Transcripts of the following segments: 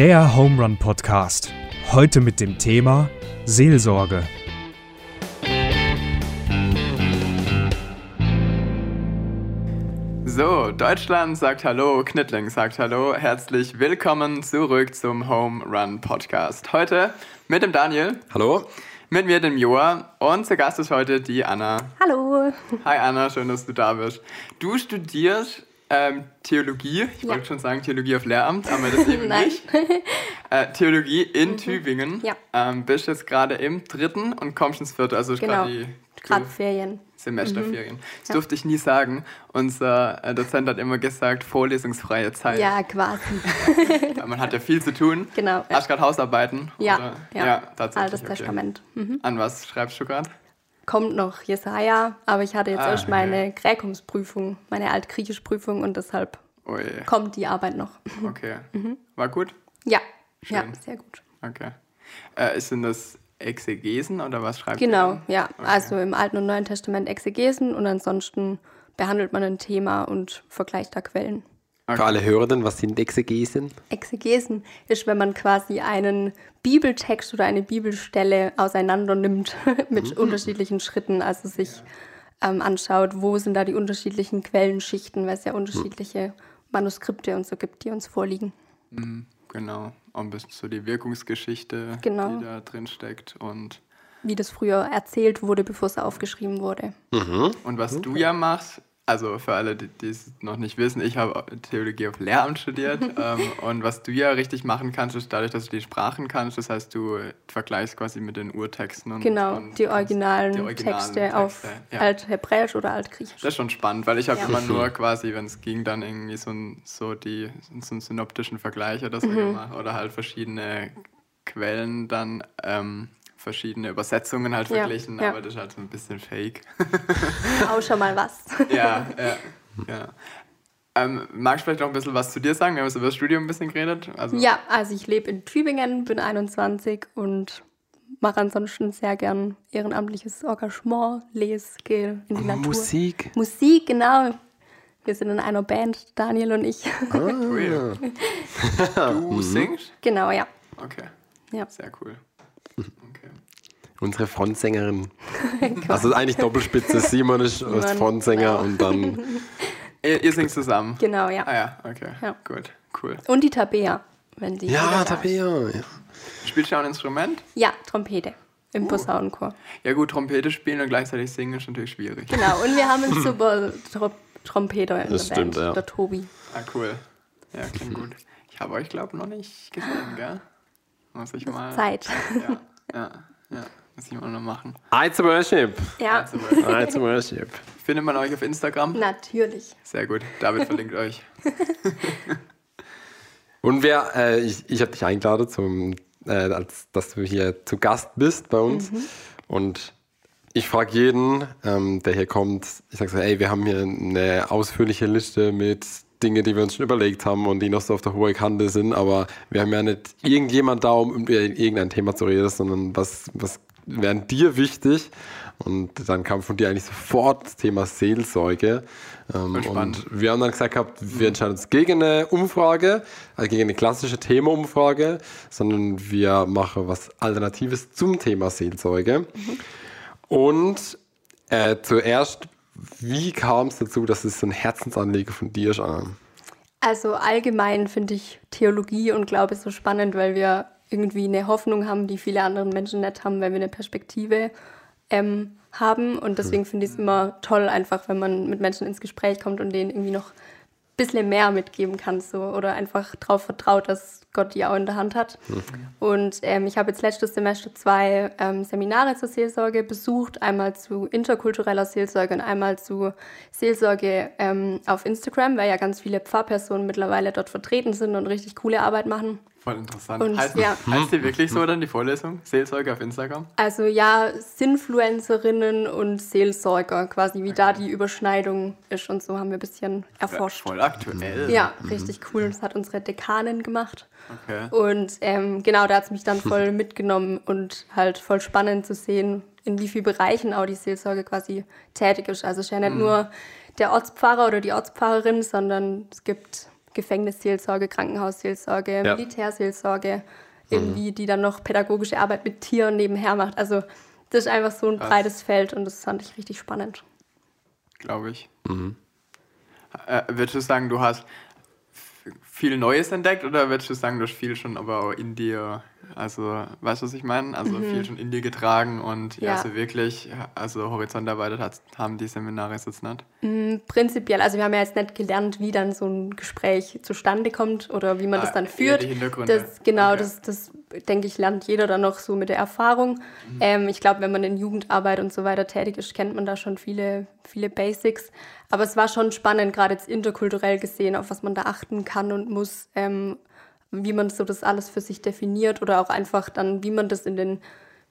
Der Home Run Podcast. Heute mit dem Thema Seelsorge. So, Deutschland sagt Hallo, Knittling sagt Hallo. Herzlich willkommen zurück zum Home Run Podcast. Heute mit dem Daniel. Hallo. Mit mir, dem Joa. Und zu Gast ist heute die Anna. Hallo. Hi Anna, schön, dass du da bist. Du studierst ähm, Theologie. Ich Ja. wollte schon sagen Theologie auf Lehramt, aber das eben nicht. Äh, Theologie in Tübingen. Ja. Ähm, bist jetzt gerade im dritten und kommst ins vierte, also Genau. gerade die Gerade Ferien. Semesterferien. Das Ja. durfte ich nie sagen. Unser äh, Dozent hat immer gesagt, vorlesungsfreie Zeit. Ja, quasi. Man hat ja viel zu tun. Genau. Hast gerade Hausarbeiten? Ja, oder? ja. tatsächlich. Altes okay. Testament. Mhm. An was schreibst du gerade? Kommt noch Jesaja, aber ich hatte jetzt Ah, erst okay. meine Gräkumsprüfung, meine Altgriechischprüfung und deshalb Ui, kommt die Arbeit noch. okay. War gut? Ja, ja, Schön. sehr gut. Okay. Äh, sind das Exegesen oder was schreibt Genau, ihr? ja. Also im Alten und Neuen Testament Exegesen und ansonsten behandelt man ein Thema und vergleicht da Quellen. Für alle Hörenden, was sind Exegesen? Exegesen ist, wenn man quasi einen Bibeltext oder eine Bibelstelle auseinander nimmt mit unterschiedlichen Schritten, also sich ähm, anschaut, wo sind da die unterschiedlichen Quellenschichten, weil es ja unterschiedliche Manuskripte und so gibt, die uns vorliegen. Genau. Auch ein bisschen so die Wirkungsgeschichte, Genau. die da drin steckt. Und, Wie das früher erzählt wurde, bevor es aufgeschrieben wurde. und was du ja machst, also für alle, die die es noch nicht wissen, ich habe Theologie auf Lehramt studiert. ähm, und was du ja richtig machen kannst, ist dadurch, dass du die Sprachen kannst, das heißt, du vergleichst quasi mit den Urtexten. Und, Genau, und die originalen, die originalen Texte, auf Texte, ja. Althebräisch oder Altgriechisch. Das ist schon spannend, weil ich habe Ja. immer nur quasi, wenn es ging, dann irgendwie so, ein, so, die, so einen synoptischen Vergleich oder so Mhm. gemacht. Oder halt verschiedene Quellen dann, ähm, verschiedene Übersetzungen halt Ja, verglichen, ja. aber das ist halt so ein bisschen fake. Auch schon mal was. ja, ja, ja. Ähm, magst du vielleicht noch ein bisschen was zu dir sagen? Wir haben jetzt über das Studium ein bisschen geredet. Also, Ja, also ich lebe in Tübingen, bin 21 und mache ansonsten sehr gern ehrenamtliches Engagement, lese, gehe in die Natur. Musik. Musik, genau. Wir sind in einer Band, Daniel und ich. Cool. Du singst? genau, ja. Okay, ja. sehr cool. Unsere Frontsängerin. also eigentlich Doppelspitze. Simon ist Simon, Frontsänger und dann. Ihr, ihr singt zusammen? Genau, ja. Ah ja, okay. Ja. Gut, cool. Und die Tabea, wenn sie Ja. Tabea. Ja. Spielst du auch ein Instrument? Ja, Trompete Uh. im Posaunenchor. Ja gut, Trompete spielen und gleichzeitig singen ist natürlich schwierig. Genau, und wir haben einen super Tro Trompeter in Das der stimmt, Band, ja. der Tobi. Ah, cool. Ja, klingt gut. Ich habe euch, glaube noch nicht gesehen, gell? Muss ich mal... Zeit. Ja, ja. Muss ich mal noch machen. I to Worship. Ja, Also, I to Worship. findet man euch auf Instagram? natürlich. Sehr gut. David verlinkt euch. Und wer, äh, ich, ich habe dich eingeladen, zum, äh, als, dass du hier zu Gast bist bei uns. Und ich frage jeden, ähm, der hier kommt, ich sage so, ey, wir haben hier eine ausführliche Liste mit Dingen, die wir uns schon überlegt haben und die noch so auf der hohen Kante sind, aber wir haben ja nicht irgendjemand da, um über irgendein Thema zu reden, sondern was, was wäre dir wichtig? Und dann kam von dir eigentlich sofort das Thema Seelsorge. Ähm, und wir haben dann gesagt gehabt, wir entscheiden uns gegen eine Umfrage, also gegen eine klassische Thema-Umfrage, sondern wir machen was Alternatives zum Thema Seelsorge. Und äh, zuerst, wie kam es dazu, dass es so ein Herzensanliegen von dir ist, Anna? Also allgemein finde ich Theologie und Glaube so spannend, weil wir irgendwie eine Hoffnung haben, die viele andere Menschen nicht haben, weil wir eine Perspektive ähm, haben. Und deswegen finde ich es immer toll, einfach wenn man mit Menschen ins Gespräch kommt und denen irgendwie noch ein bisschen mehr mitgeben kann so, oder einfach darauf vertraut, dass Gott die auch in der Hand hat. Und ähm, ich habe jetzt letztes Semester zwei ähm, Seminare zur Seelsorge besucht, einmal zu interkultureller Seelsorge und einmal zu Seelsorge ähm, auf Instagram, weil ja ganz viele Pfarrpersonen mittlerweile dort vertreten sind und richtig coole Arbeit machen. Voll interessant. Und, heißt, ja. heißt die wirklich so dann, die Vorlesung? Seelsorge auf Instagram? Also ja, Sinfluencerinnen und Seelsorger, quasi wie da die Überschneidung ist und so haben wir ein bisschen erforscht. Voll aktuell. Ja, richtig cool. Das hat unsere Dekanin gemacht. Okay. Und ähm, genau, da hat es mich dann voll mitgenommen und halt voll spannend zu sehen, in wie vielen Bereichen auch die Seelsorge quasi tätig ist. Also es ist ja nicht nur der Ortspfarrer oder die Ortspfarrerin, sondern es gibt Gefängnisseelsorge, Krankenhausseelsorge, Ja. Militärseelsorge, irgendwie, die dann noch pädagogische Arbeit mit Tieren nebenher macht. Also das ist einfach so ein Krass. breites Feld und das fand ich richtig spannend. glaube ich. Äh, würdest du sagen, du hast viel Neues entdeckt oder würdest du sagen, du hast viel schon aber auch in dir, also weißt du, was ich meine? Also viel schon in dir getragen und ja, Mhm. Ja. so wirklich, also Horizont erweitert hat, haben die Seminare jetzt nicht. Prinzipiell, also wir haben ja jetzt nicht gelernt, wie dann so ein Gespräch zustande kommt oder wie man Ah, das dann führt. die Hintergründe. Das, genau, Okay. das, das denke ich, lernt jeder dann noch so mit der Erfahrung. Mhm. Ähm, ich glaube, wenn man in Jugendarbeit und so weiter tätig ist, kennt man da schon viele, viele Basics. Aber es war schon spannend, gerade jetzt interkulturell gesehen, auf was man da achten kann und muss, ähm, wie man so das alles für sich definiert oder auch einfach dann, wie man das in den,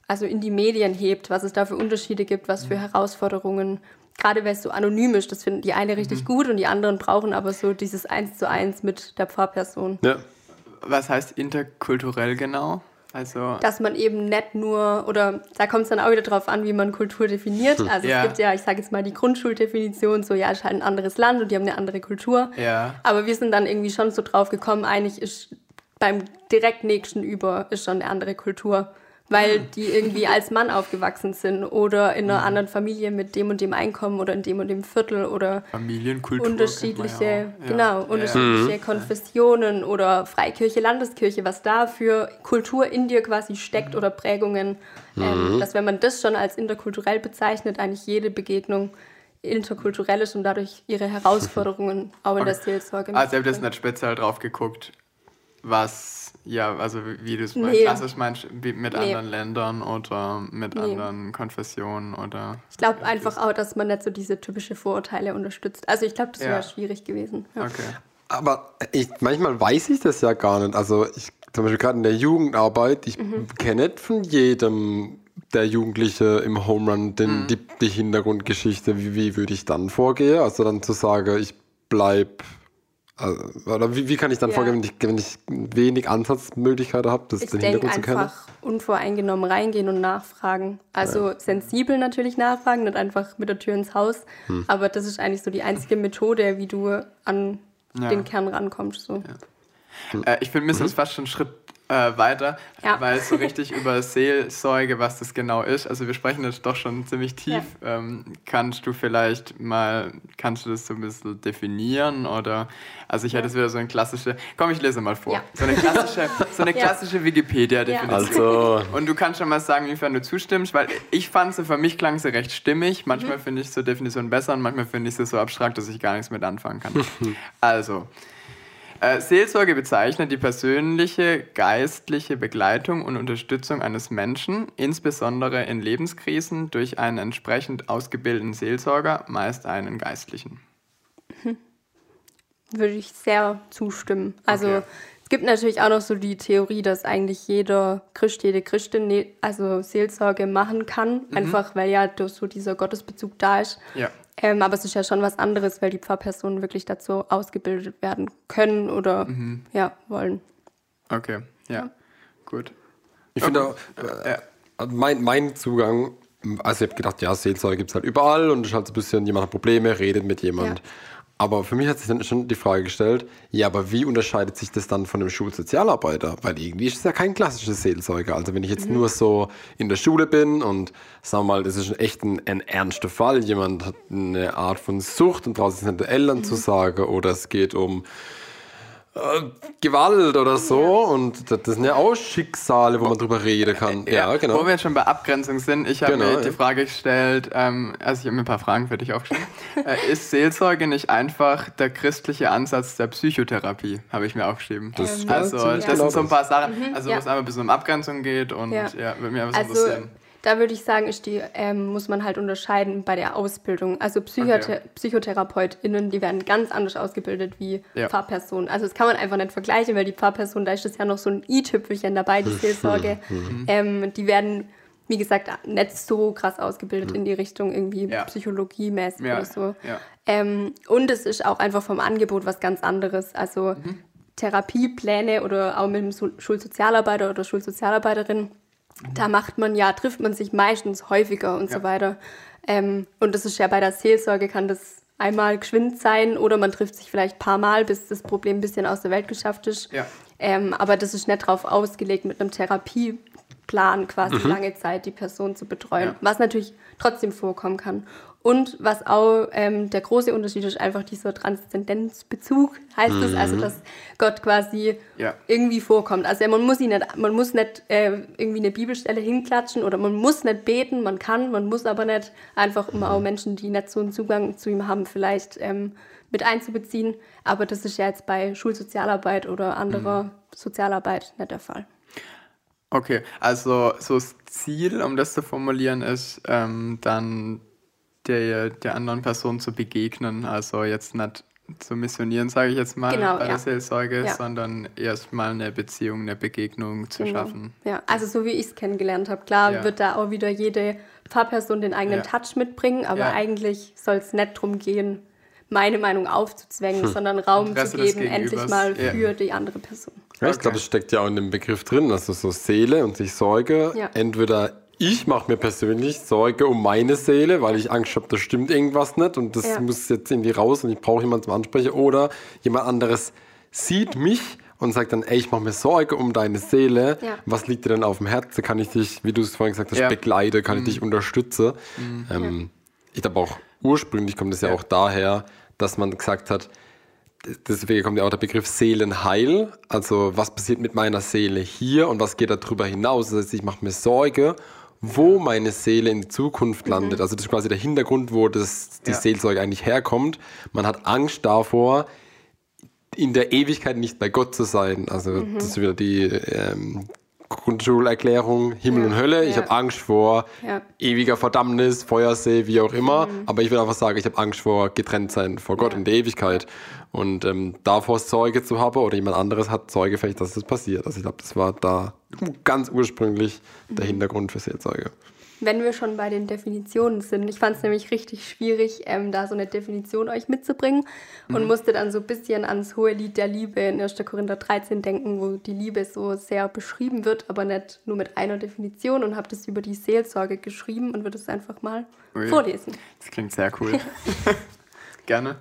also in die Medien hebt, was es da für Unterschiede gibt, was für Mhm. Herausforderungen. Gerade weil es so anonym ist, das finden die eine Mhm. richtig gut und die anderen brauchen aber so dieses Eins zu eins mit der Pfarrperson. Ja. Was heißt interkulturell genau? Also, Dass man eben nicht nur, oder da kommt es dann auch wieder drauf an, wie man Kultur definiert. Also Ja. es gibt ja, ich sage jetzt mal die Grundschuldefinition, so ja, ist halt ein anderes Land und die haben eine andere Kultur. ja. Aber wir sind dann irgendwie schon so drauf gekommen, eigentlich ist beim direkt nächsten über ist schon eine andere Kultur. Weil die irgendwie als Mann aufgewachsen sind oder in einer anderen Familie mit dem und dem Einkommen oder in dem und dem Viertel oder Familienkultur. unterschiedliche, kennt man ja auch. genau, Ja. unterschiedliche Konfessionen oder Freikirche, Landeskirche, was da für Kultur in dir quasi steckt oder Prägungen, ähm, dass wenn man das schon als interkulturell bezeichnet, eigentlich jede Begegnung interkulturell ist und dadurch ihre Herausforderungen auch in der Seelsorge Also, ihr habt jetzt nicht speziell drauf geguckt, was, ja, also wie- du es Nee. klassisch meinst, wie mit Nee. anderen Ländern oder mit Nee. anderen Konfessionen oder. Ich glaube einfach auch, dass man nicht so diese typische Vorurteile unterstützt. Also ich glaube, das Ja. wäre schwierig gewesen. Ja. Okay. Aber ich, manchmal weiß ich das ja gar nicht. Also ich, zum Beispiel gerade in der Jugendarbeit, ich Mhm. kenne nicht von jedem der Jugendliche im Home Run den, die, die Hintergrundgeschichte. Wie, wie würde ich dann vorgehen? Also dann zu sagen, ich bleib also, oder wie, wie kann ich dann Ja. vorgehen, wenn ich, wenn ich wenig Ansatzmöglichkeiten habe, das Ich den denke Hintergrund zu kennen? einfach unvoreingenommen reingehen und nachfragen. Also sensibel natürlich nachfragen, nicht einfach mit der Tür ins Haus. Hm. Aber das ist eigentlich so die einzige Methode, wie du an Ja. den Kern rankommst. So. Äh, ich finde, wir müssen jetzt fast schon einen Schritt äh, weiter, Ja. weil so richtig über Seelsorge, was das genau ist, also wir sprechen jetzt doch schon ziemlich tief. Ähm, kannst du vielleicht mal, kannst du das so ein bisschen definieren oder, also ich hätte jetzt wieder so eine klassische, komm, ich lese mal vor, Ja. so eine klassische, so eine Ja. klassische Wikipedia-Definition. Also, Und du kannst schon mal sagen, inwiefern du zustimmst, weil ich fand sie, für mich klang sie recht stimmig. Manchmal finde ich so Definitionen besser und manchmal finde ich sie so abstrakt, dass ich gar nichts mit anfangen kann. also, äh, Seelsorge bezeichnet die persönliche, geistliche Begleitung und Unterstützung eines Menschen, insbesondere in Lebenskrisen, durch einen entsprechend ausgebildeten Seelsorger, meist einen Geistlichen. Würde ich sehr zustimmen. Also Okay. es gibt natürlich auch noch so die Theorie, dass eigentlich jeder Christ, jede Christin ne- also Seelsorge machen kann, Mhm. einfach weil ja so dieser Gottesbezug da ist. Ja. Ähm, aber es ist ja schon was anderes, weil die Pfarrpersonen wirklich dazu ausgebildet werden können oder Mhm. ja, wollen. Okay, ja, gut. ich finde auch, Ja. äh, mein, mein Zugang, also ich habe gedacht, ja, Seelsorge gibt es halt überall und es ist halt so ein bisschen, jemand hat Probleme, redet mit jemand. Ja. Aber für mich hat sich dann schon die Frage gestellt, ja, aber wie unterscheidet sich das dann von einem Schulsozialarbeiter? Weil irgendwie ist es ja kein klassisches Seelsorger. Also wenn ich jetzt nur so in der Schule bin und sagen wir mal, das ist echt ein, ein ernster Fall, jemand hat eine Art von Sucht und draußen sind die Eltern zu sagen oder es geht um Gewalt oder so und das, sind ja auch Schicksale, wo man drüber reden kann. Ja, genau. Wo wir jetzt schon bei Abgrenzung sind, ich habe Genau, mir die ja. Frage gestellt, ähm, also ich habe mir ein paar Fragen für dich aufgeschrieben. äh, ist Seelsorge nicht einfach der christliche Ansatz der Psychotherapie, habe ich mir aufgeschrieben. Das also das sind so ein paar Sachen, also ja. wo es einfach ein bisschen um Abgrenzung geht und ja, Ja. würde mich einfach so Also interessieren. Da würde ich sagen, ist die, ähm, muss man halt unterscheiden bei der Ausbildung. Also Psychothe Okay. PsychotherapeutInnen, die werden ganz anders ausgebildet wie Ja. Pfarrpersonen. Also das kann man einfach nicht vergleichen, weil die Pfarrperson, da ist das ja noch so ein i-Tüpfelchen dabei, die Seelsorge. Mhm. ähm, die werden, wie gesagt, nicht so krass ausgebildet in die Richtung irgendwie Ja. psychologiemäßig Ja, oder so. Ähm, und es ist auch einfach vom Angebot was ganz anderes. Also Mhm. Therapiepläne oder auch mit dem Sul- Schulsozialarbeiter oder Schulsozialarbeiterin, da macht man ja, trifft man sich meistens häufiger und Ja. so weiter. Ähm, und das ist ja bei der Seelsorge kann das einmal geschwind sein oder man trifft sich vielleicht ein paar Mal, bis das Problem ein bisschen aus der Welt geschafft ist. Ja. Ähm, aber das ist nicht darauf ausgelegt, mit einem Therapieplan quasi lange Zeit die Person zu betreuen, Ja. was natürlich trotzdem vorkommen kann. Und was auch ähm, der große Unterschied ist, einfach dieser Transzendenzbezug, heißt es, also dass Gott quasi Ja. irgendwie vorkommt. Also man muss ihn nicht, man muss nicht äh, irgendwie eine Bibelstelle hinklatschen oder man muss nicht beten, man kann, man muss aber nicht einfach immer auch Menschen, die nicht so einen Zugang zu ihm haben, vielleicht ähm, mit einzubeziehen. Aber das ist ja jetzt bei Schulsozialarbeit oder anderer Sozialarbeit nicht der Fall. Okay, also so das Ziel, um das zu formulieren, ist ähm, dann der, der anderen Person zu begegnen. Also jetzt nicht zu missionieren, sage ich jetzt mal, Genau, bei ja. der Seelsorge, Ja. sondern erstmal eine Beziehung, eine Begegnung zu Genau. schaffen. Ja, also so wie ich es kennengelernt habe. Klar Ja. wird da auch wieder jede Pfarrperson den eigenen. Touch mitbringen, aber eigentlich soll es nicht darum gehen, meine Meinung aufzuzwängen, sondern Raum zu Interesse des geben, endlich mal für die andere Person. Ja, ich Okay. glaube, das steckt ja auch in dem Begriff drin, also so Seele und sich Sorge. Ja. Entweder ich mache mir persönlich Sorge um meine Seele, weil ich Angst habe, da stimmt irgendwas nicht und das Ja. muss jetzt irgendwie raus und ich brauche jemanden zum Ansprechen. Oder jemand anderes sieht mich und sagt dann, ey, ich mache mir Sorge um deine Seele. Ja. Was liegt dir denn auf dem Herzen? Kann ich dich, wie du es vorhin gesagt hast, Ja. begleiten? Kann ich dich unterstützen? Ähm, Ich glaube auch ursprünglich kommt es ja, Ja. auch daher, dass man gesagt hat, deswegen kommt ja auch der Begriff Seelenheil. Also was passiert mit meiner Seele hier und was geht darüber hinaus? Das heißt, ich mache mir Sorge, wo meine Seele in Zukunft landet. Also das ist quasi der Hintergrund, wo das, die Ja. Seelsorge eigentlich herkommt. Man hat Angst davor, in der Ewigkeit nicht bei Gott zu sein. Also das ist wieder die ähm, Grundschulerklärung Himmel Ja. und Hölle. Ich Ja. habe Angst vor ewiger Verdammnis, Feuersee, wie auch immer. Aber ich will einfach sagen, ich habe Angst vor getrennt sein vor Gott in der Ewigkeit. Und ähm, davor Zeuge zu haben oder jemand anderes hat Zeuge vielleicht, dass das passiert. Also ich glaube, das war da ganz ursprünglich der Hintergrund für Seelzeuge. Wenn wir schon bei den Definitionen sind, ich fand es nämlich richtig schwierig, ähm, da so eine Definition euch mitzubringen und musste dann so ein bisschen ans hohe Lied der Liebe in 1. Korinther 13 denken, wo die Liebe so sehr beschrieben wird, aber nicht nur mit einer Definition und habe das über die Seelsorge geschrieben und würde es einfach mal Ui. vorlesen. Das klingt sehr cool. Gerne.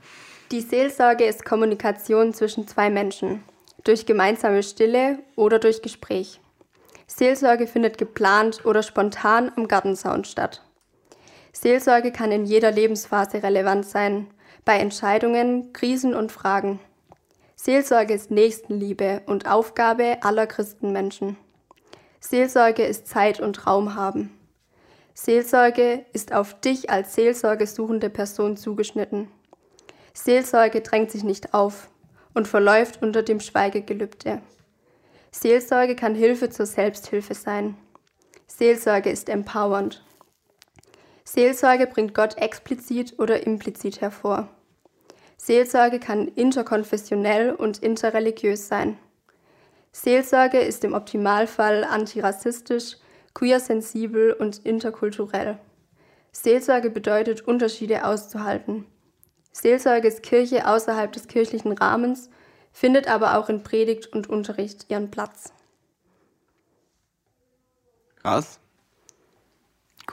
Die Seelsorge ist Kommunikation zwischen zwei Menschen, durch gemeinsame Stille oder durch Gespräch. Seelsorge findet geplant oder spontan am Gartenzaun statt. Seelsorge kann in jeder Lebensphase relevant sein, bei Entscheidungen, Krisen und Fragen. Seelsorge ist Nächstenliebe und Aufgabe aller Christenmenschen. Seelsorge ist Zeit und Raum haben. Seelsorge ist auf dich als seelsorgesuchende Person zugeschnitten. Seelsorge drängt sich nicht auf und verläuft unter dem Schweigegelübde. Seelsorge kann Hilfe zur Selbsthilfe sein. Seelsorge ist empowernd. Seelsorge bringt Gott explizit oder implizit hervor. Seelsorge kann interkonfessionell und interreligiös sein. Seelsorge ist im Optimalfall antirassistisch, queersensibel und interkulturell. Seelsorge bedeutet, Unterschiede auszuhalten. Seelsorge ist Kirche außerhalb des kirchlichen Rahmens, findet aber auch in Predigt und Unterricht ihren Platz. Krass.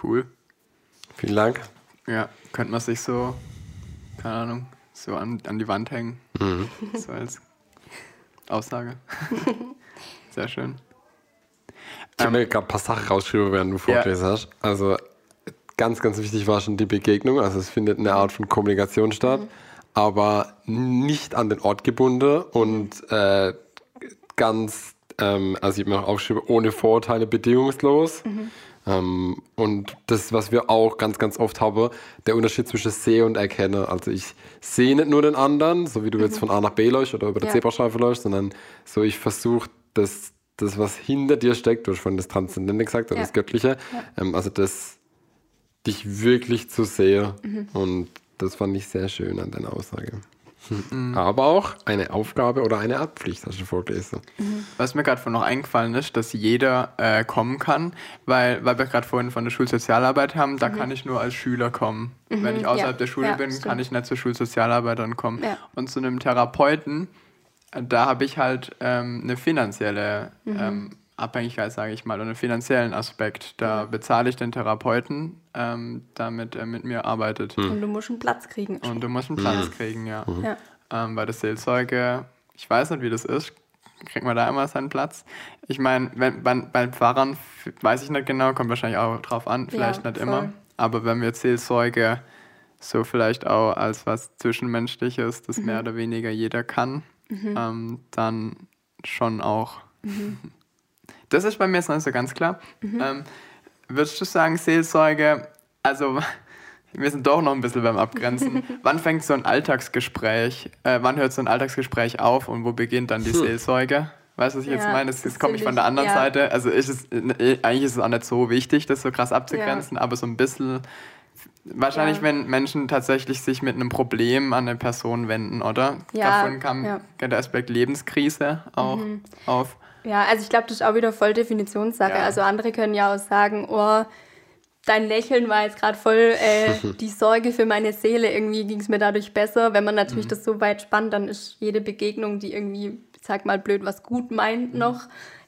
Cool. Vielen Dank. Ja, könnte man sich so, keine Ahnung, so an, an die Wand hängen. So als Aussage. Sehr schön. Ich habe mir gerade ein paar Sachen rausgeschrieben, während du vorgelesen hast. Also ganz, ganz wichtig war schon die Begegnung. Also es findet eine Art von Kommunikation statt, aber nicht an den Ort gebunden und äh, ganz, ähm, also ich habe mir auch aufgeschrieben, ohne Vorurteile bedingungslos. Ähm, und das, was wir auch ganz, ganz oft haben, der Unterschied zwischen Sehe und Erkenne. Also ich sehe nicht nur den anderen, so wie du jetzt von A nach B läufst oder über die Ja. Zebrastreifen läufst, sondern so ich versuche das, das, was hinter dir steckt, du hast von das Transzendente gesagt, oder Ja. das Göttliche, ähm, also das dich wirklich zu sehen. Mhm. Und das fand ich sehr schön an deiner Aussage. Aber auch eine Aufgabe oder eine Art Pflicht, hast du vorgelesen. Was mir gerade von noch eingefallen ist, dass jeder äh, kommen kann, weil, weil wir gerade vorhin von der Schulsozialarbeit haben, da kann ich nur als Schüler kommen. Wenn ich außerhalb ja. der Schule Ja, bin, stimmt. kann ich nicht zur Schulsozialarbeiterin kommen. Ja. Und zu einem Therapeuten, äh, da habe ich halt ähm, eine finanzielle ähm, Abhängigkeit, sage ich mal, und einen finanziellen Aspekt. Da bezahle ich den Therapeuten, ähm, damit er mit mir arbeitet. Und du musst einen Platz kriegen. Und du musst einen Platz kriegen, ja. Ja. Ähm, bei der Seelsorge, ich weiß nicht, wie das ist. Kriegt man da immer seinen Platz? Ich meine, wenn, bei, bei Pfarrern weiß ich nicht genau, kommt wahrscheinlich auch drauf an, vielleicht Ja, nicht voll. immer. Aber wenn wir Seelsorge so vielleicht auch als was Zwischenmenschliches, das Mhm. mehr oder weniger jeder kann, ähm, dann schon auch. Mhm. Das ist bei mir jetzt noch nicht so ganz klar. Mhm. Ähm, würdest du sagen, Seelsorge, also wir sind doch noch ein bisschen beim Abgrenzen. wann fängt so ein Alltagsgespräch, äh, wann hört so ein Alltagsgespräch auf und wo beginnt dann die Seelsorge? Weißt du, was ich jetzt Ja, meine? Das, das das komme ich von der anderen ja. Seite. Also ist es, äh, eigentlich ist es auch nicht so wichtig, das so krass abzugrenzen, aber so ein bisschen. Wahrscheinlich, Ja. wenn Menschen tatsächlich sich mit einem Problem an eine Person wenden, oder? Ja, Davon kam ja. Mhm. der Aspekt Lebenskrise auch auf. Ja, also ich glaube, das ist auch wieder voll Definitionssache. Ja. Also andere können ja auch sagen, oh, dein Lächeln war jetzt gerade voll äh, die Sorge für meine Seele. Irgendwie ging es mir dadurch besser. Wenn man Mhm. natürlich das so weit spannt, dann ist jede Begegnung, die irgendwie, sag mal blöd, was gut meint Mhm. noch,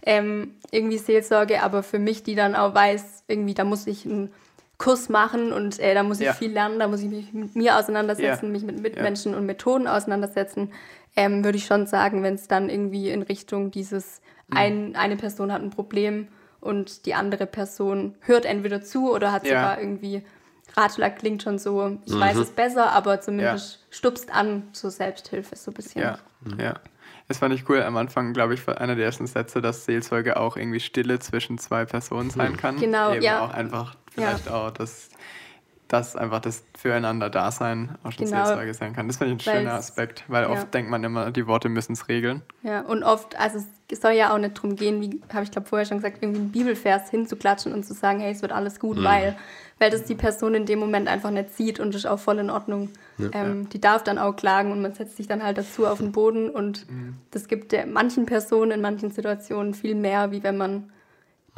ähm, irgendwie Seelsorge. Aber für mich, die dann auch weiß, irgendwie, da muss ich einen Kurs machen und äh, da muss ich Ja. viel lernen, da muss ich mich mit mir auseinandersetzen, Ja. mich mit Mitmenschen und Methoden auseinandersetzen, ähm, würde ich schon sagen, wenn es dann irgendwie in Richtung dieses Mhm. ein, eine Person hat ein Problem und die andere Person hört entweder zu oder hat Ja. Mhm. sogar irgendwie Ratschlag klingt schon so, ich weiß es besser, aber zumindest stupst an zur Selbsthilfe so ein bisschen. Ja, ja. Das fand ich cool. Am Anfang, glaube ich, einer der ersten Sätze, dass Seelsorge auch irgendwie Stille zwischen zwei Personen sein kann. Genau, Eben ja. auch einfach vielleicht auch das, das einfach das Füreinander-Dasein auch schon Genau. Seelsorge sein kann. Das finde ich ein schöner Weil's- Aspekt, weil ja. oft denkt man immer, die Worte müssen es regeln. Ja, und oft, also es soll ja auch nicht darum gehen, wie habe ich glaube vorher schon gesagt, irgendwie einen Bibelvers hinzuklatschen und zu sagen, hey, es wird alles gut, weil, weil das die Person in dem Moment einfach nicht sieht und das ist auch voll in Ordnung. Ähm, die darf dann auch klagen und man setzt sich dann halt dazu auf den Boden und das gibt der manchen Personen in manchen Situationen viel mehr, wie wenn man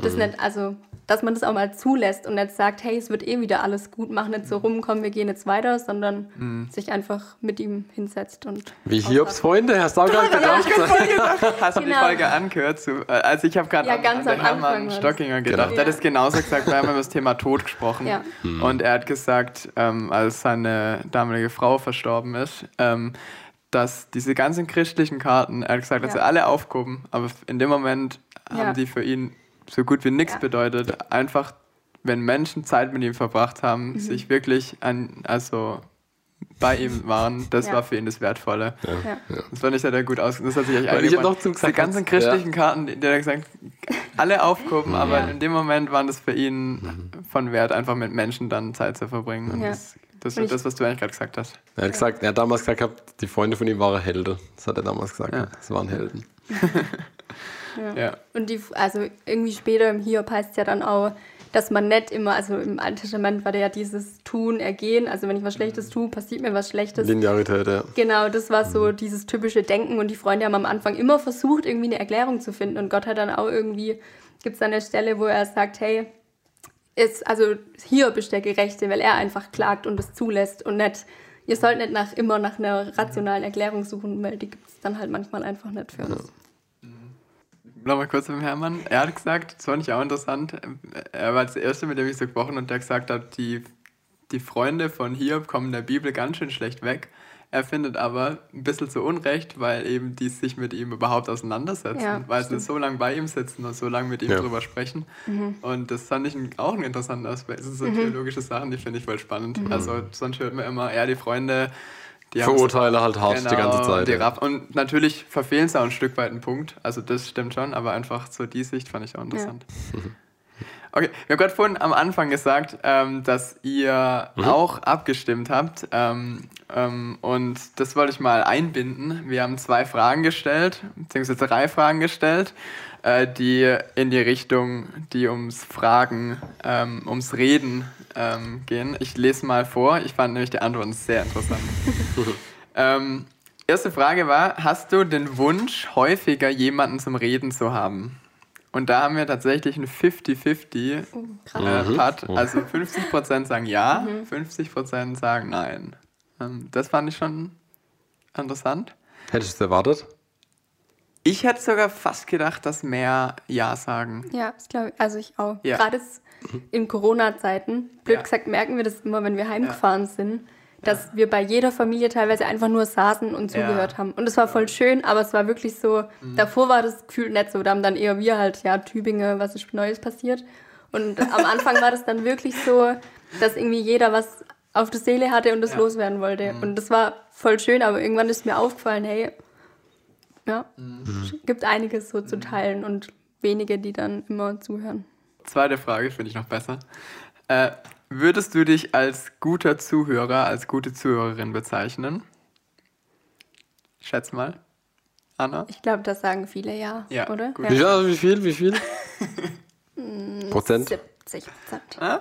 das nicht, also dass man das auch mal zulässt und nicht sagt, hey, es wird eh wieder alles gut, mach nicht so rum, komm, wir gehen jetzt weiter, sondern sich einfach mit ihm hinsetzt und Wie Hiobs Freunde, hast du auch gerade gedacht? Hast du die Genau. Folge angehört? Zu, äh, also ich habe gerade Ja, an, den Hermann. Stockinger gedacht. Genau. Der hat es genauso gesagt, wir haben über das Thema Tod gesprochen. Ja. Und er hat gesagt, ähm, als seine damalige Frau verstorben ist, ähm, dass diese ganzen christlichen Karten, er hat gesagt, dass Ja. sie alle aufgehoben, aber in dem Moment Ja. haben die für ihn so gut wie nichts Ja. bedeutet. Einfach, wenn Menschen Zeit mit ihm verbracht haben, Mhm. sich wirklich an, also bei ihm waren, das Ja. war für ihn das Wertvolle. ja. Das fand ich sehr gut aus. Das hat sich eigentlich ich noch zu gesagt, Die ganzen ja. christlichen Karten, die, die hat er gesagt, alle aufgehoben, aber Ja. in dem Moment waren das für ihn von Wert, einfach mit Menschen dann Zeit zu verbringen. Und Ja. das, das ist das, was du eigentlich gerade gesagt hast. Er hat gesagt, er hat damals gesagt, die Freunde von ihm waren Helden. Das hat er damals gesagt. Ja. Das waren Helden. Ja. Und die, also irgendwie später im Hiob heißt es ja dann auch, dass man nicht immer, also im Alten Testament war da ja dieses Tun, Ergehen, also wenn ich was Schlechtes tue, passiert mir was Schlechtes. Linearität, ja. Genau, das war so dieses typische Denken und die Freunde haben am Anfang immer versucht, irgendwie eine Erklärung zu finden und Gott hat dann auch irgendwie, gibt es eine Stelle, wo er sagt, hey, ist, also Hiob ist der Gerechte, weil er einfach klagt und es zulässt und nicht, ihr sollt nicht nach, immer nach einer rationalen Erklärung suchen, weil die gibt es dann halt manchmal einfach nicht für uns. Nochmal kurz beim Hermann. Er hat gesagt, das fand ich auch interessant, er war das Erste, mit dem ich so gesprochen und der gesagt hat, die, die Freunde von Hiob kommen in der Bibel ganz schön schlecht weg. Er findet aber ein bisschen zu Unrecht, weil eben die sich mit ihm überhaupt auseinandersetzen, Ja, weil stimmt. sie so lange bei ihm sitzen und so lange mit ihm Ja. drüber sprechen. Mhm. Und das fand ich ein, auch einen interessanten Aspekt. Das sind so theologische Sachen, die finde ich voll spannend. Mhm. Also sonst hört man immer, ja, die Freunde, die Verurteile halt hart die ganze Zeit. die ja. Und natürlich verfehlen sie auch ein Stück weit einen Punkt. Also das stimmt schon, aber einfach so die Sicht fand ich auch interessant. Okay, wir haben gerade vorhin am Anfang gesagt, ähm, dass ihr auch abgestimmt habt. Ähm, ähm, und das wollte ich mal einbinden. Wir haben zwei Fragen gestellt, beziehungsweise drei Fragen gestellt, äh, die in die Richtung, die ums Fragen, ähm, ums Reden ähm, gehen. Ich lese mal vor. Ich fand nämlich die Antworten sehr interessant. ähm, erste Frage war, hast du den Wunsch, häufiger jemanden zum Reden zu haben? Und da haben wir tatsächlich einen 50-50 Oh, krass. äh, Part. Also 50% sagen ja, 50% sagen nein. Ähm, das fand ich schon interessant. Hättest du es erwartet? Ich hätte sogar fast gedacht, dass mehr Ja sagen. Ja, das glaube ich. Also ich auch. Ja. Gerade in Corona-Zeiten, blöd ja. gesagt, merken wir das immer, wenn wir heimgefahren ja. sind, dass wir bei jeder Familie teilweise einfach nur saßen und zugehört haben. Und es war voll schön, aber es war wirklich so, mhm. davor war das Gefühl nicht so. Da haben dann eher wir halt, ja, Tübingen, was ist Neues passiert. Und am Anfang war das dann wirklich so, dass irgendwie jeder was auf der Seele hatte und das loswerden wollte. Mhm. Und das war voll schön, aber irgendwann ist mir aufgefallen, hey, ja, mhm. gibt einiges so zu mhm. teilen und wenige, die dann immer zuhören. Zweite Frage finde ich noch besser. Äh, würdest du dich als guter Zuhörer, als gute Zuhörerin bezeichnen? Schätz mal. Anna? Ich glaube, das sagen viele ja, ja oder? Gut. Ja. wie viel, wie viel? Prozent? 80 Prozent. Ah?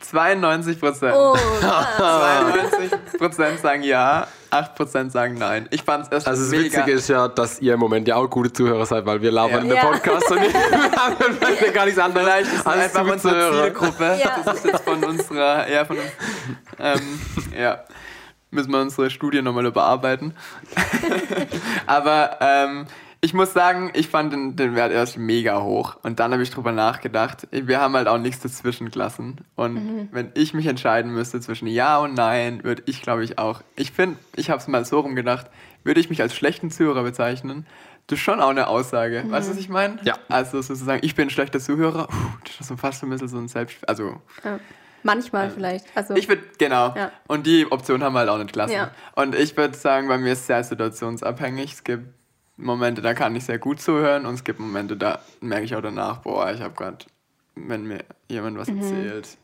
92 Prozent. Oh, 92 Prozent sagen ja, 8 Prozent sagen nein. Ich fand es erst Also das mega. Witzige ist ja, dass ihr im Moment ja auch gute Zuhörer seid, weil wir labern ja. in der Podcast und wir haben vielleicht gar nichts anderes Vielleicht ist als einfach unsere Zielgruppe. Ja. Das ist jetzt von unserer, ja, von uns, ähm, ja müssen wir unsere Studie nochmal überarbeiten. Aber ähm, ich muss sagen, ich fand den, den Wert erst mega hoch. Und dann habe ich drüber nachgedacht. Wir haben halt auch nichts dazwischen gelassen. Und mhm. wenn ich mich entscheiden müsste zwischen Ja und Nein, würde ich, glaube ich, auch. Ich finde, ich habe es mal so rumgedacht, würde ich mich als schlechten Zuhörer bezeichnen. Das ist schon auch eine Aussage. Mhm. Weißt du, was ich meine? Ja. Also sozusagen, ich bin ein schlechter Zuhörer. Puh, das ist fast ein bisschen so ein Selbst... Also... Ja. Manchmal äh, vielleicht. Also, ich würde, genau. Ja. Und die Option haben wir halt auch nicht gelassen. Ja. Und ich würde sagen, bei mir ist es sehr situationsabhängig. Es gibt Momente, da kann ich sehr gut zuhören und es gibt Momente, da merke ich auch danach, boah, ich habe gerade, wenn mir jemand was mhm. erzählt,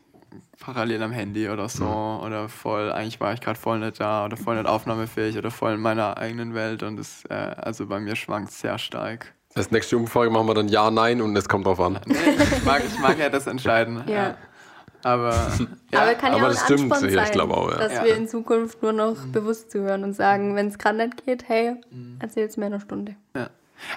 parallel am Handy oder so mhm. oder voll, eigentlich war ich gerade voll nicht da oder voll nicht aufnahmefähig oder voll in meiner eigenen Welt und es, äh, also bei mir schwankt sehr stark. Das nächste Umfrage machen wir dann Ja, Nein und es kommt drauf an. Nee, ich, mag, ich mag ja das entscheiden. ja. ja. Aber, ja. aber kann ja aber auch ein stimmt, Ansporn sein, auch, ja. dass ja. wir in Zukunft nur noch mhm. bewusst zuhören und sagen, wenn es gerade nicht geht, hey, mhm. erzähl es mir eine Stunde. Ja.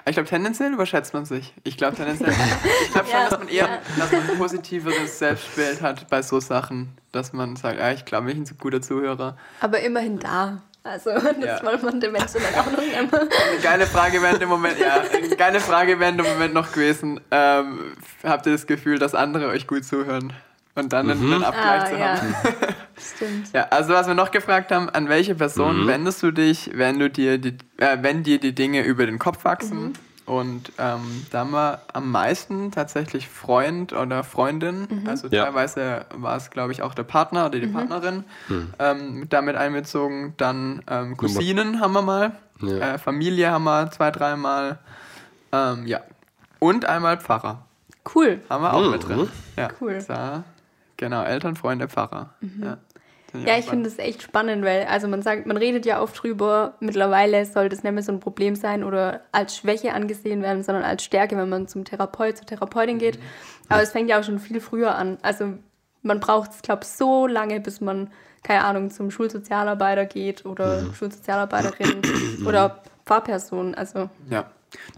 Ich glaube, tendenziell überschätzt man sich. Ich glaube tendenziell, ich glaube schon, dass man eher dass man ein positiveres Selbstbild hat bei so Sachen, dass man sagt, ja, ich glaube, ich bin ein guter Zuhörer. Aber immerhin da. Also, das ja. wollen man den Menschen dann auch noch immer. Eine geile Frage während dem Moment, ja, eine geile Frage während dem Moment noch gewesen. Ähm, habt ihr das Gefühl, dass andere euch gut zuhören? Und dann mhm. einen Abgleich ah, zu haben. Ja. Stimmt. Ja, also was wir noch gefragt haben, an welche Person mhm. wendest du dich, wenn du dir die, äh, wenn dir die Dinge über den Kopf wachsen? Mhm. Und ähm, da haben wir am meisten tatsächlich Freund oder Freundin. Mhm. Also ja. teilweise war es, glaube ich, auch der Partner oder die mhm. Partnerin mhm. ähm, damit einbezogen. Dann ähm, Cousinen haben wir mal. Ja. Äh, Familie haben wir zwei, dreimal. Ähm, ja. Und einmal Pfarrer. Cool. Haben wir auch mit drin. Ja. Cool. Da Genau, Eltern, Freunde, Pfarrer. Mhm. Ja, ja ich finde es echt spannend, weil also man sagt, man redet ja oft drüber, mittlerweile soll das nicht mehr so ein Problem sein oder als Schwäche angesehen werden, sondern als Stärke, wenn man zum Therapeut, zur Therapeutin geht. Mhm. Aber es fängt ja auch schon viel früher an. Also man braucht es, glaube ich, so lange, bis man, keine Ahnung, zum Schulsozialarbeiter geht oder mhm. Schulsozialarbeiterin oder Pfarrperson. Also ja.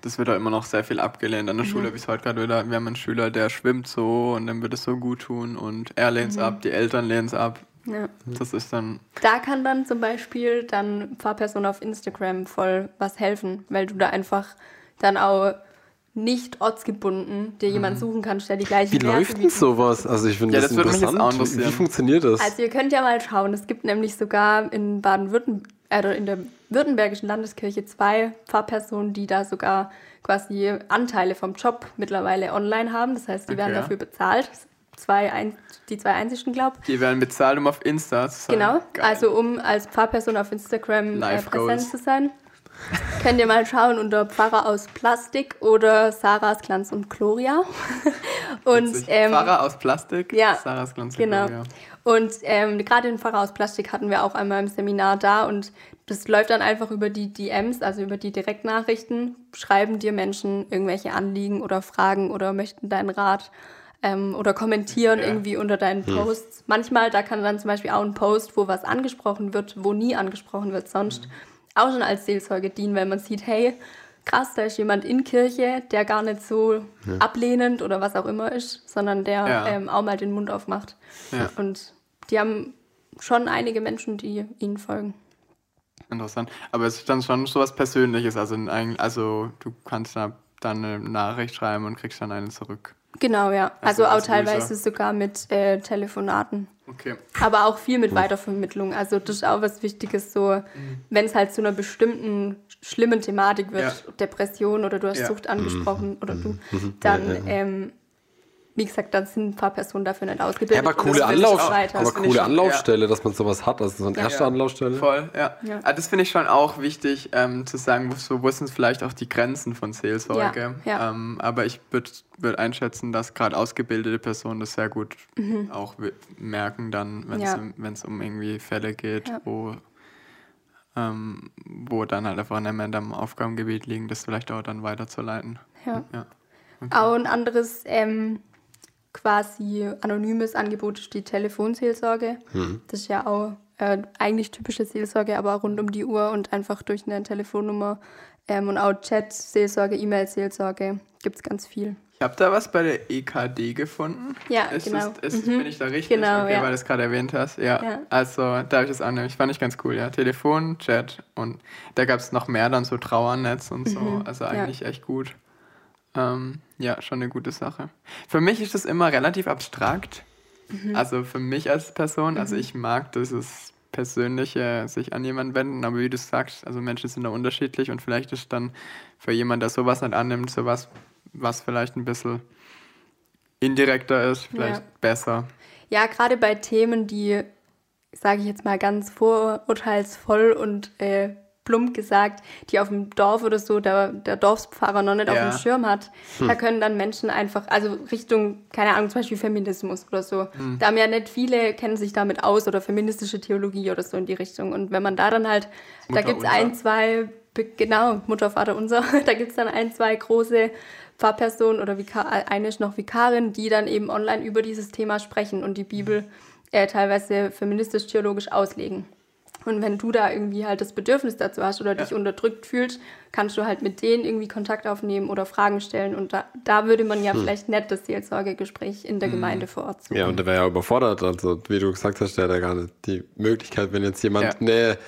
Das wird auch immer noch sehr viel abgelehnt. An der mhm. Schule habe ich es heute gerade wieder. Wir haben einen Schüler, der schwimmt so und dann wird es so gut tun und er lehnt es mhm. ab, die Eltern lehnen es ab. Ja. Das ist dann. Da kann dann zum Beispiel dann Fahrperson auf Instagram voll was helfen, weil du da einfach dann auch nicht ortsgebunden dir jemanden mhm. suchen kannst, der die gleiche Wie Werte läuft denn sowas? Also ich finde ja, das, das interessant. Wie, wie funktioniert das? Also ihr könnt ja mal schauen. Es gibt nämlich sogar in Baden-Württemberg also in der württembergischen Landeskirche zwei Pfarrpersonen, die da sogar quasi Anteile vom Job mittlerweile online haben. Das heißt, die okay. werden dafür bezahlt. Zwei ein, die zwei einzigen, glaube ich. Die werden bezahlt, um auf Insta zu sein. Genau, Geil. also um als Pfarrperson auf Instagram äh, präsent zu sein. Könnt ihr mal schauen unter Pfarrer aus Plastik oder Sarahs Glanz und Gloria. und, ähm, Pfarrer aus Plastik, ja, Sarahs Glanz und genau. Gloria. Und ähm, gerade den Pfarrer aus Plastik hatten wir auch einmal im Seminar da und das läuft dann einfach über die DMs, also über die Direktnachrichten. Schreiben dir Menschen irgendwelche Anliegen oder Fragen oder möchten deinen Rat ähm, oder kommentieren ja. irgendwie unter deinen hm. Posts. Manchmal, da kann dann zum Beispiel auch ein Post, wo was angesprochen wird, wo nie angesprochen wird sonst, mhm. auch schon als Seelsorge dienen, wenn man sieht, hey, krass, da ist jemand in Kirche, der gar nicht so ja. ablehnend oder was auch immer ist, sondern der ja. ähm, auch mal den Mund aufmacht. Und die haben schon einige Menschen, die ihnen folgen. Interessant. Aber es ist dann schon so was Persönliches. Also, ein, also du kannst da dann eine Nachricht schreiben und kriegst dann eine zurück. Genau, ja. Also, Also auch teilweise User. sogar mit äh, Telefonaten. Okay. Aber auch viel mit Weitervermittlung. Also das ist auch was Wichtiges, so wenn es halt zu einer bestimmten schlimmen Thematik wird, Ja. Depression oder du hast Ja. Sucht angesprochen oder du, dann, Ähm, wie gesagt, dann sind ein paar Personen dafür nicht ausgebildet. Ja, aber coole, Anlauf, auch aber coole schon, Anlaufstelle, dass man sowas hat. Also so eine erste Ja. Anlaufstelle. Voll, ja. Ja. Ah, das finde ich schon auch wichtig ähm, zu sagen, wo, so, wo sind vielleicht auch die Grenzen von Seelsorge. Ja, ja. Ähm, aber ich würde würd einschätzen, dass gerade ausgebildete Personen das sehr gut auch wi- merken dann, wenn es Mhm. Ja. um irgendwie Fälle geht, Ja. wo, ähm, wo dann halt einfach in deinem Aufgabengebiet liegen, das vielleicht auch dann weiterzuleiten. Ja. Ja. Auch ein anderes ähm, quasi anonymes Angebot ist die Telefonseelsorge. Das ist ja auch äh, eigentlich typische Seelsorge, aber rund um die Uhr und einfach durch eine Telefonnummer ähm, und auch Chat-Seelsorge, E-Mail-Seelsorge gibt es ganz viel. Ich habe da was bei der EKD gefunden. Ja, ist genau. Das, ist, Mhm. Bin ich da richtig? Genau, okay, ja. weil du es gerade erwähnt hast. Ja. Ja. Also da habe ich das angenommen. Ich fand ich ganz cool, ja. Telefon, Chat und da gab es noch mehr dann so Trauernetz und so. Also Mhm. ja. eigentlich echt gut. Ähm, ja, schon eine gute Sache. Für mich ist das immer relativ abstrakt. Mhm. Also für mich als Person, also ich mag dieses persönliche sich an jemanden wenden, aber wie du sagst, also Menschen sind da unterschiedlich und vielleicht ist dann für jemanden, der sowas nicht annimmt, sowas, was vielleicht ein bisschen indirekter ist, vielleicht Ja. besser. Ja, gerade bei Themen, die, sage ich jetzt mal ganz vorurteilsvoll und äh, plump gesagt, die auf dem Dorf oder so der, der Dorfspfarrer noch nicht Ja. auf dem Schirm hat, da können dann Menschen einfach, also Richtung, keine Ahnung, zum Beispiel Feminismus oder so, da haben ja nicht viele, kennen sich damit aus oder feministische Theologie oder so in die Richtung. Und wenn man da dann halt, da Mutter gibt es ein, zwei, genau, Mutter, Vater unser, da gibt es dann ein, zwei große Pfarrpersonen oder Vikar, eine ist noch Vikarin, die dann eben online über dieses Thema sprechen und die Bibel äh, teilweise feministisch-theologisch auslegen. Und wenn du da irgendwie halt das Bedürfnis dazu hast oder dich unterdrückt fühlst, kannst du halt mit denen irgendwie Kontakt aufnehmen oder Fragen stellen. Und da, da würde man ja vielleicht nicht das Seelsorgegespräch in der Gemeinde vor Ort suchen. Ja, und der wäre ja überfordert. Also, wie du gesagt hast, der hat ja gar nicht die Möglichkeit, wenn jetzt jemand Ja. eine,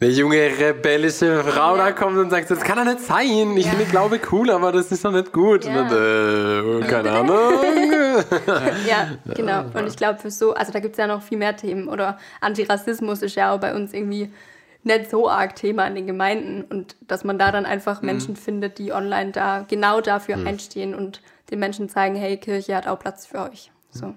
eine junge, rebellische Frau da kommt und sagt, das kann doch nicht sein. Ich finde Glaube cool, aber das ist doch nicht gut. Ja. Und äh, keine Ahnung. Ja, genau. Und ich glaube, für so, also da gibt es ja noch viel mehr Themen. Oder Antirassismus ist ja auch bei uns irgendwie nicht so arg Thema in den Gemeinden. Und dass man da dann einfach Menschen findet, die online da genau dafür einstehen und den Menschen zeigen, hey, Kirche hat auch Platz für euch. So.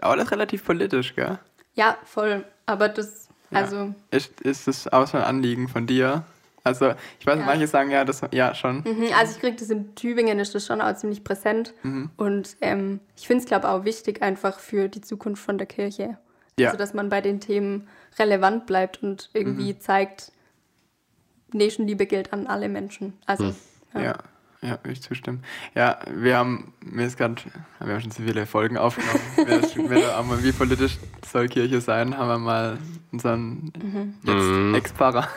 Aber das ist relativ politisch, gell? Ja, voll. Aber das, Ja. Also, Ist, ist das auch so ein Anliegen von dir? Also, ich weiß, Ja. manche sagen ja, das, ja, schon. mhm, also ich kriege das in Tübingen, ist das schon auch ziemlich präsent. Und ähm, ich finde es, glaube ich, auch wichtig einfach für die Zukunft von der Kirche. Ja. Also, dass man bei den Themen relevant bleibt und irgendwie zeigt, Nächstenliebe gilt an alle Menschen. Also, Ja, ja, will ich zustimmen. Ja, wir haben, mir ist gerade, wir haben schon so viele Folgen aufgenommen. wir haben wir haben mal, wie politisch soll Kirche sein, haben wir mal unseren jetzt Ex-Pfarrer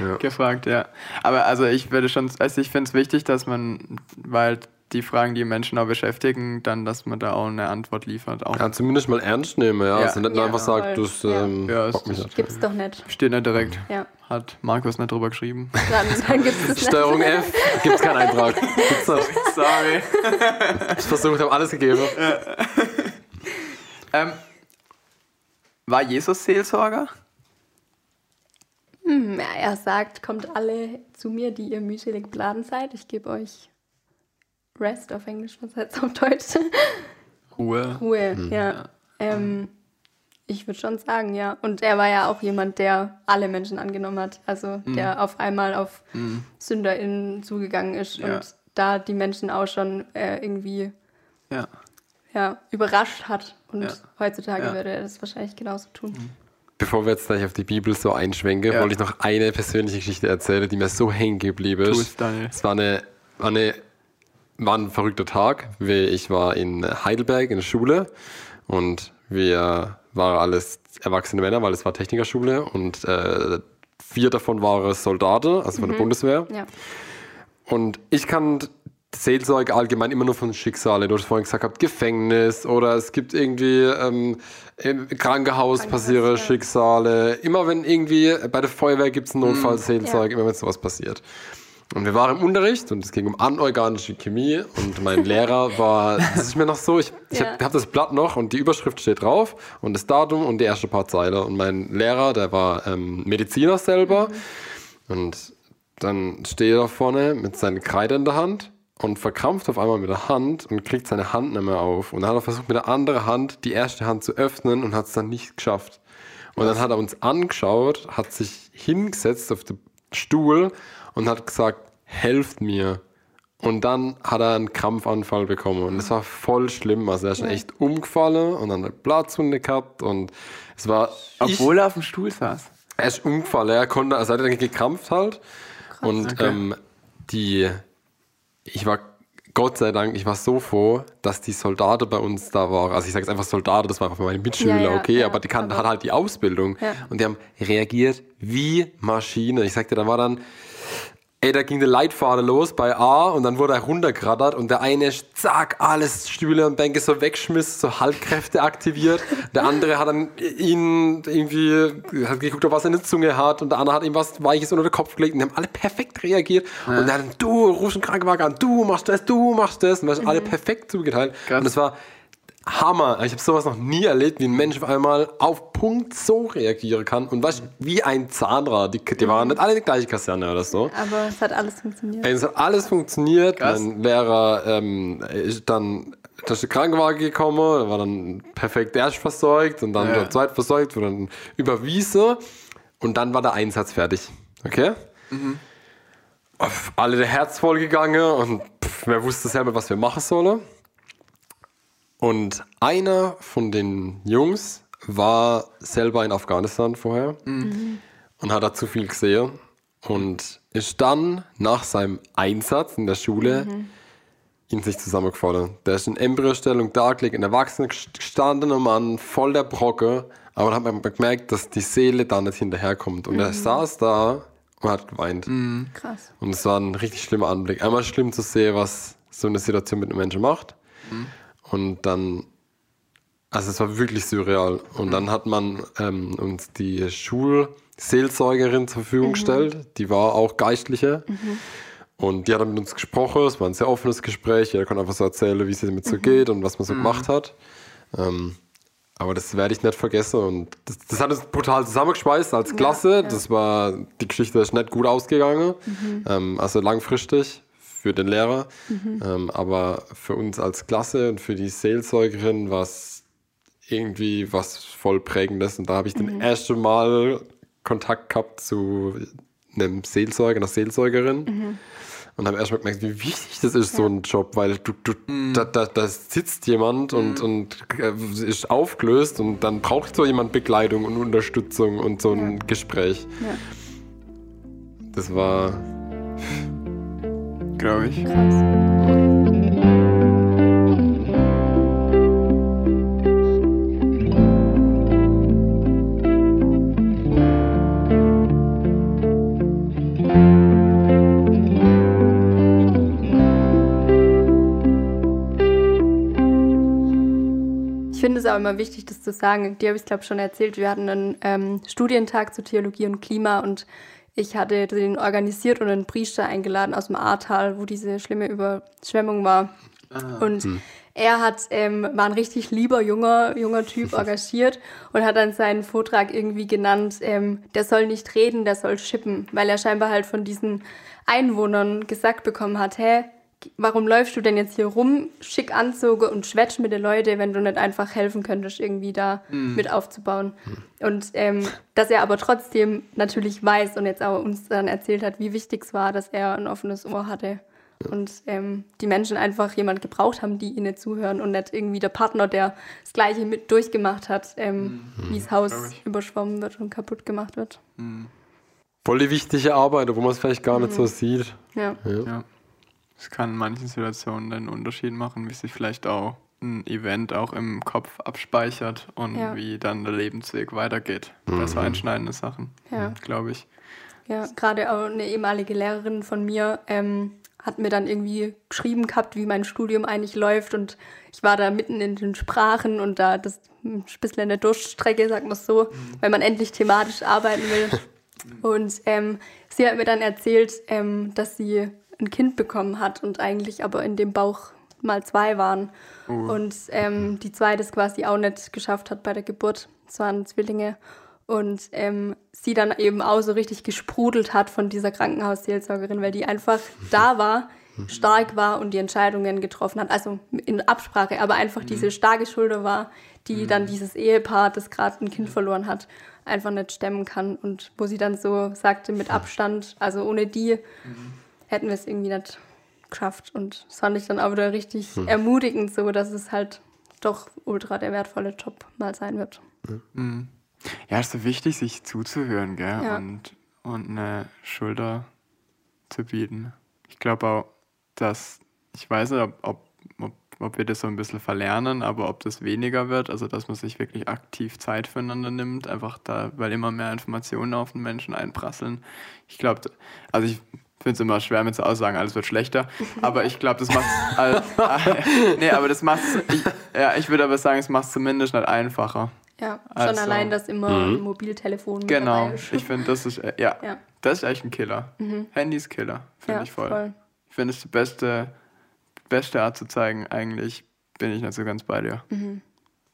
Ja. gefragt, ja. Aber also ich würde schon, also ich finde es wichtig, dass man, weil die Fragen, die Menschen auch beschäftigen, dann, dass man da auch eine Antwort liefert. Auch Ja, zumindest mal ernst nehmen, ja. Ja. Also nicht nur Ja, einfach sagt, voll. das Ja. ähm, Ja, es bockt mich ist- nicht. gibt's doch nicht. steht nicht direkt. Ja, Hat Markus nicht drüber geschrieben. dann, dann gibt es das nicht. Steuerung F, gibt's keinen Eintrag. Gibt's nicht. Sorry. Ich versucht, habe alles gegeben. ähm, war Jesus Seelsorger? Hm, er sagt, kommt alle zu mir, die ihr mühselig beladen seid. Ich gebe euch Rest auf Englisch, was heißt auf Deutsch? Ruhe. Ruhe, ja. Ähm, ich würde schon sagen, ja. Und er war ja auch jemand, der alle Menschen angenommen hat. Also der auf einmal auf SünderInnen zugegangen ist Ja. und da die Menschen auch schon äh, irgendwie Ja. ja, überrascht hat. Und Ja. heutzutage würde er das wahrscheinlich genauso tun. Bevor wir jetzt gleich auf die Bibel so einschwenken, Ja. wollte ich noch eine persönliche Geschichte erzählen, die mir so hängen geblieben ist. Es war eine, war eine war ein verrückter Tag. Ich war in Heidelberg in der Schule und wir waren alles erwachsene Männer, weil es war Technikerschule und äh, vier davon waren Soldaten, also von der Bundeswehr. Ja. Und ich kann Seelsorge allgemein immer nur von Schicksale. Du hast vorhin gesagt, gehabt, Gefängnis oder es gibt irgendwie ähm, im Krankenhaus, Krankenhaus, passieren ja. Schicksale. Immer wenn irgendwie bei der Feuerwehr gibt es einen Notfallseelsorge, Ja. immer wenn sowas passiert. Und wir waren im Unterricht und es ging um anorganische Chemie und mein Lehrer war, das ist mir noch so, ich, ich Ja. habe hab das Blatt noch und die Überschrift steht drauf und das Datum und die erste paar Zeilen. Und mein Lehrer, der war ähm, Mediziner selber und dann steht er da vorne mit seiner Kreide in der Hand und verkrampft auf einmal mit der Hand und kriegt seine Hand nicht mehr auf. Und dann hat er versucht, mit der anderen Hand die erste Hand zu öffnen und hat es dann nicht geschafft. Und dann hat er uns angeschaut, hat sich hingesetzt auf den Stuhl und hat gesagt, helft mir. Und dann hat er einen Krampfanfall bekommen und es war voll schlimm. Also er ist schon echt umgefallen und dann eine Platzwunde gehabt und es war... ich- Obwohl er auf dem Stuhl saß. er ist umgefallen, er konnte, also er hat dann gekrampft halt. Und Okay. ähm, die, ich war, Gott sei Dank, ich war so froh, dass die Soldaten bei uns da waren. Also ich sage jetzt einfach Soldaten, das war einfach meine Mitschüler, Ja, ja, okay, ja, aber die kannten aber- hat halt die Ausbildung. Ja. Und die haben reagiert wie Maschine. Ich sagte, da war dann, Ey, da ging der Leitfaden los bei A und dann wurde er runtergerattert und der eine zack, alles Stühle und Bänke so wegschmiss, so Haltkräfte aktiviert. Der andere hat dann ihn irgendwie, hat geguckt, ob er was in der Zunge hat und der andere hat ihm was Weiches unter den Kopf gelegt und die haben alle perfekt reagiert. Und dann, du rufst einen Krankenwagen an, du machst das, du machst das. Und wir haben alle perfekt zugeteilt. Krass. Und es war Hammer. Ich habe sowas noch nie erlebt, wie ein Mensch auf einmal auf Punkt so reagieren kann. Und weißt, wie ein Zahnrad. Die, die waren nicht alle in die gleiche Kaserne oder so. Aber es hat alles funktioniert. Es hat alles funktioniert. Krass. Mein Lehrer ähm, ist dann da ist der Krankenwagen gekommen, der war dann perfekt erst versorgt und dann Ja. der zweit versorgt, wurde dann überwiesen und dann war der Einsatz fertig. Okay? Pff, Alle der Herz voll gegangen und pff, wer wusste selber, was wir machen sollen. Und einer von den Jungs war selber in Afghanistan vorher und hat da zu viel gesehen und ist dann nach seinem Einsatz in der Schule in sich zusammengefallen. Der ist in Embryostellung da gelegen, ein erwachsener gestandener Mann, voll der Brocke, aber dann hat man gemerkt, dass die Seele da nicht hinterherkommt. Und er saß da und hat geweint. Krass. Und es war ein richtig schlimmer Anblick. Einmal schlimm zu sehen, was so eine Situation mit einem Menschen macht. Und dann, also es war wirklich surreal. Und dann hat man ähm, uns die Schulseelsorgerin zur Verfügung gestellt. Die war auch Geistliche. Und die hat dann mit uns gesprochen. Es war ein sehr offenes Gespräch. Jeder konnte einfach so erzählen, wie es damit so geht und was man so gemacht hat. Ähm, aber das werde ich nicht vergessen. Und das, das hat uns brutal zusammengeschweißt als Klasse. ja. Das war, die Geschichte ist nicht gut ausgegangen. Ähm, also langfristig für den Lehrer. Ähm, aber für uns als Klasse und für die Seelsorgerin war es irgendwie was voll Prägendes. Und da habe ich das erste Mal Kontakt gehabt zu einem Seelsorger, einer Seelsorgerin. Und habe erstmal gemerkt, wie wichtig das ist, so ein Job, weil du, du, da, da, da sitzt jemand und, und äh, ist aufgelöst und dann braucht so jemand Begleitung und Unterstützung und so ein Gespräch. Ja. Das war Glaube ich. Krass. Ich finde es auch immer wichtig, das zu sagen. Dir habe ich glaube ich, schon erzählt. Wir hatten einen ähm, Studientag zu Theologie und Klima und ich hatte den organisiert und einen Priester eingeladen aus dem Ahrtal, wo diese schlimme Überschwemmung war. Und er hat, ähm, war ein richtig lieber junger, junger Typ, engagiert und hat dann seinen Vortrag irgendwie genannt, ähm, der soll nicht reden, der soll schippen, weil er scheinbar halt von diesen Einwohnern gesagt bekommen hat, hä, warum läufst du denn jetzt hier rum, schick Anzüge und schwätsch mit den Leuten, wenn du nicht einfach helfen könntest, irgendwie da mit aufzubauen. Und ähm, dass er aber trotzdem natürlich weiß und jetzt auch uns dann erzählt hat, wie wichtig es war, dass er ein offenes Ohr hatte. Und ähm, die Menschen einfach jemand gebraucht haben, die ihnen zuhören und nicht irgendwie der Partner, der das Gleiche mit durchgemacht hat, ähm, wie das Haus glaub ich. überschwommen wird und kaputt gemacht wird. voll die wichtige Arbeit, wo man es vielleicht gar nicht so sieht. Ja. Ja. Es kann in manchen Situationen einen Unterschied machen, wie sich vielleicht auch ein Event auch im Kopf abspeichert und Ja. wie dann der Lebensweg weitergeht. Das war einschneidende Sachen, Ja. glaube ich. Ja, gerade auch eine ehemalige Lehrerin von mir ähm, hat mir dann irgendwie geschrieben gehabt, wie mein Studium eigentlich läuft und ich war da mitten in den Sprachen und da das ein bisschen eine Durchstrecke, sagt man so, mhm. weil man endlich thematisch arbeiten will. Und ähm, sie hat mir dann erzählt, ähm, dass sie ein Kind bekommen hat und eigentlich aber in dem Bauch mal zwei waren. Uh. Und ähm, die zweite es quasi auch nicht geschafft hat bei der Geburt. Es waren Zwillinge. Und ähm, sie dann eben auch so richtig gesprudelt hat von dieser Krankenhausseelsorgerin, weil die einfach da war, stark war und die Entscheidungen getroffen hat. Also in Absprache, aber einfach mhm. diese starke Schulter war, die mhm. dann dieses Ehepaar, das gerade ein Kind verloren hat, einfach nicht stemmen kann. Und wo sie dann so sagte, mit Abstand, also ohne die mhm. Hätten wir es irgendwie nicht geschafft. Und das fand ich dann auch wieder richtig mhm. ermutigend, so dass es halt doch ultra der wertvolle Job mal sein wird. Mhm. Ja, es ist so wichtig, sich zuzuhören, gell? Ja. Und, und eine Schulter zu bieten. Ich glaube auch, dass, ich weiß nicht, ob, ob, ob, ob wir das so ein bisschen verlernen, aber ob das weniger wird, also dass man sich wirklich aktiv Zeit füreinander nimmt, einfach da, weil immer mehr Informationen auf den Menschen einprasseln. Ich glaube, also ich finde es immer schwer mit so Aussagen, alles wird schlechter. Aber ich glaube, das macht es. Äh, nee, aber das macht ja, ich würde aber sagen, es macht es zumindest nicht einfacher. Ja, schon also, allein, dass immer mhm. ein Mobiltelefon Genau, ich finde, das ist, äh, ja, ja, das ist echt ein Killer. Mhm. Handy ist Killer, finde ja, ich voll. voll. Ich finde es die beste, beste Art zu zeigen, eigentlich bin ich nicht so ganz bei dir. Mhm.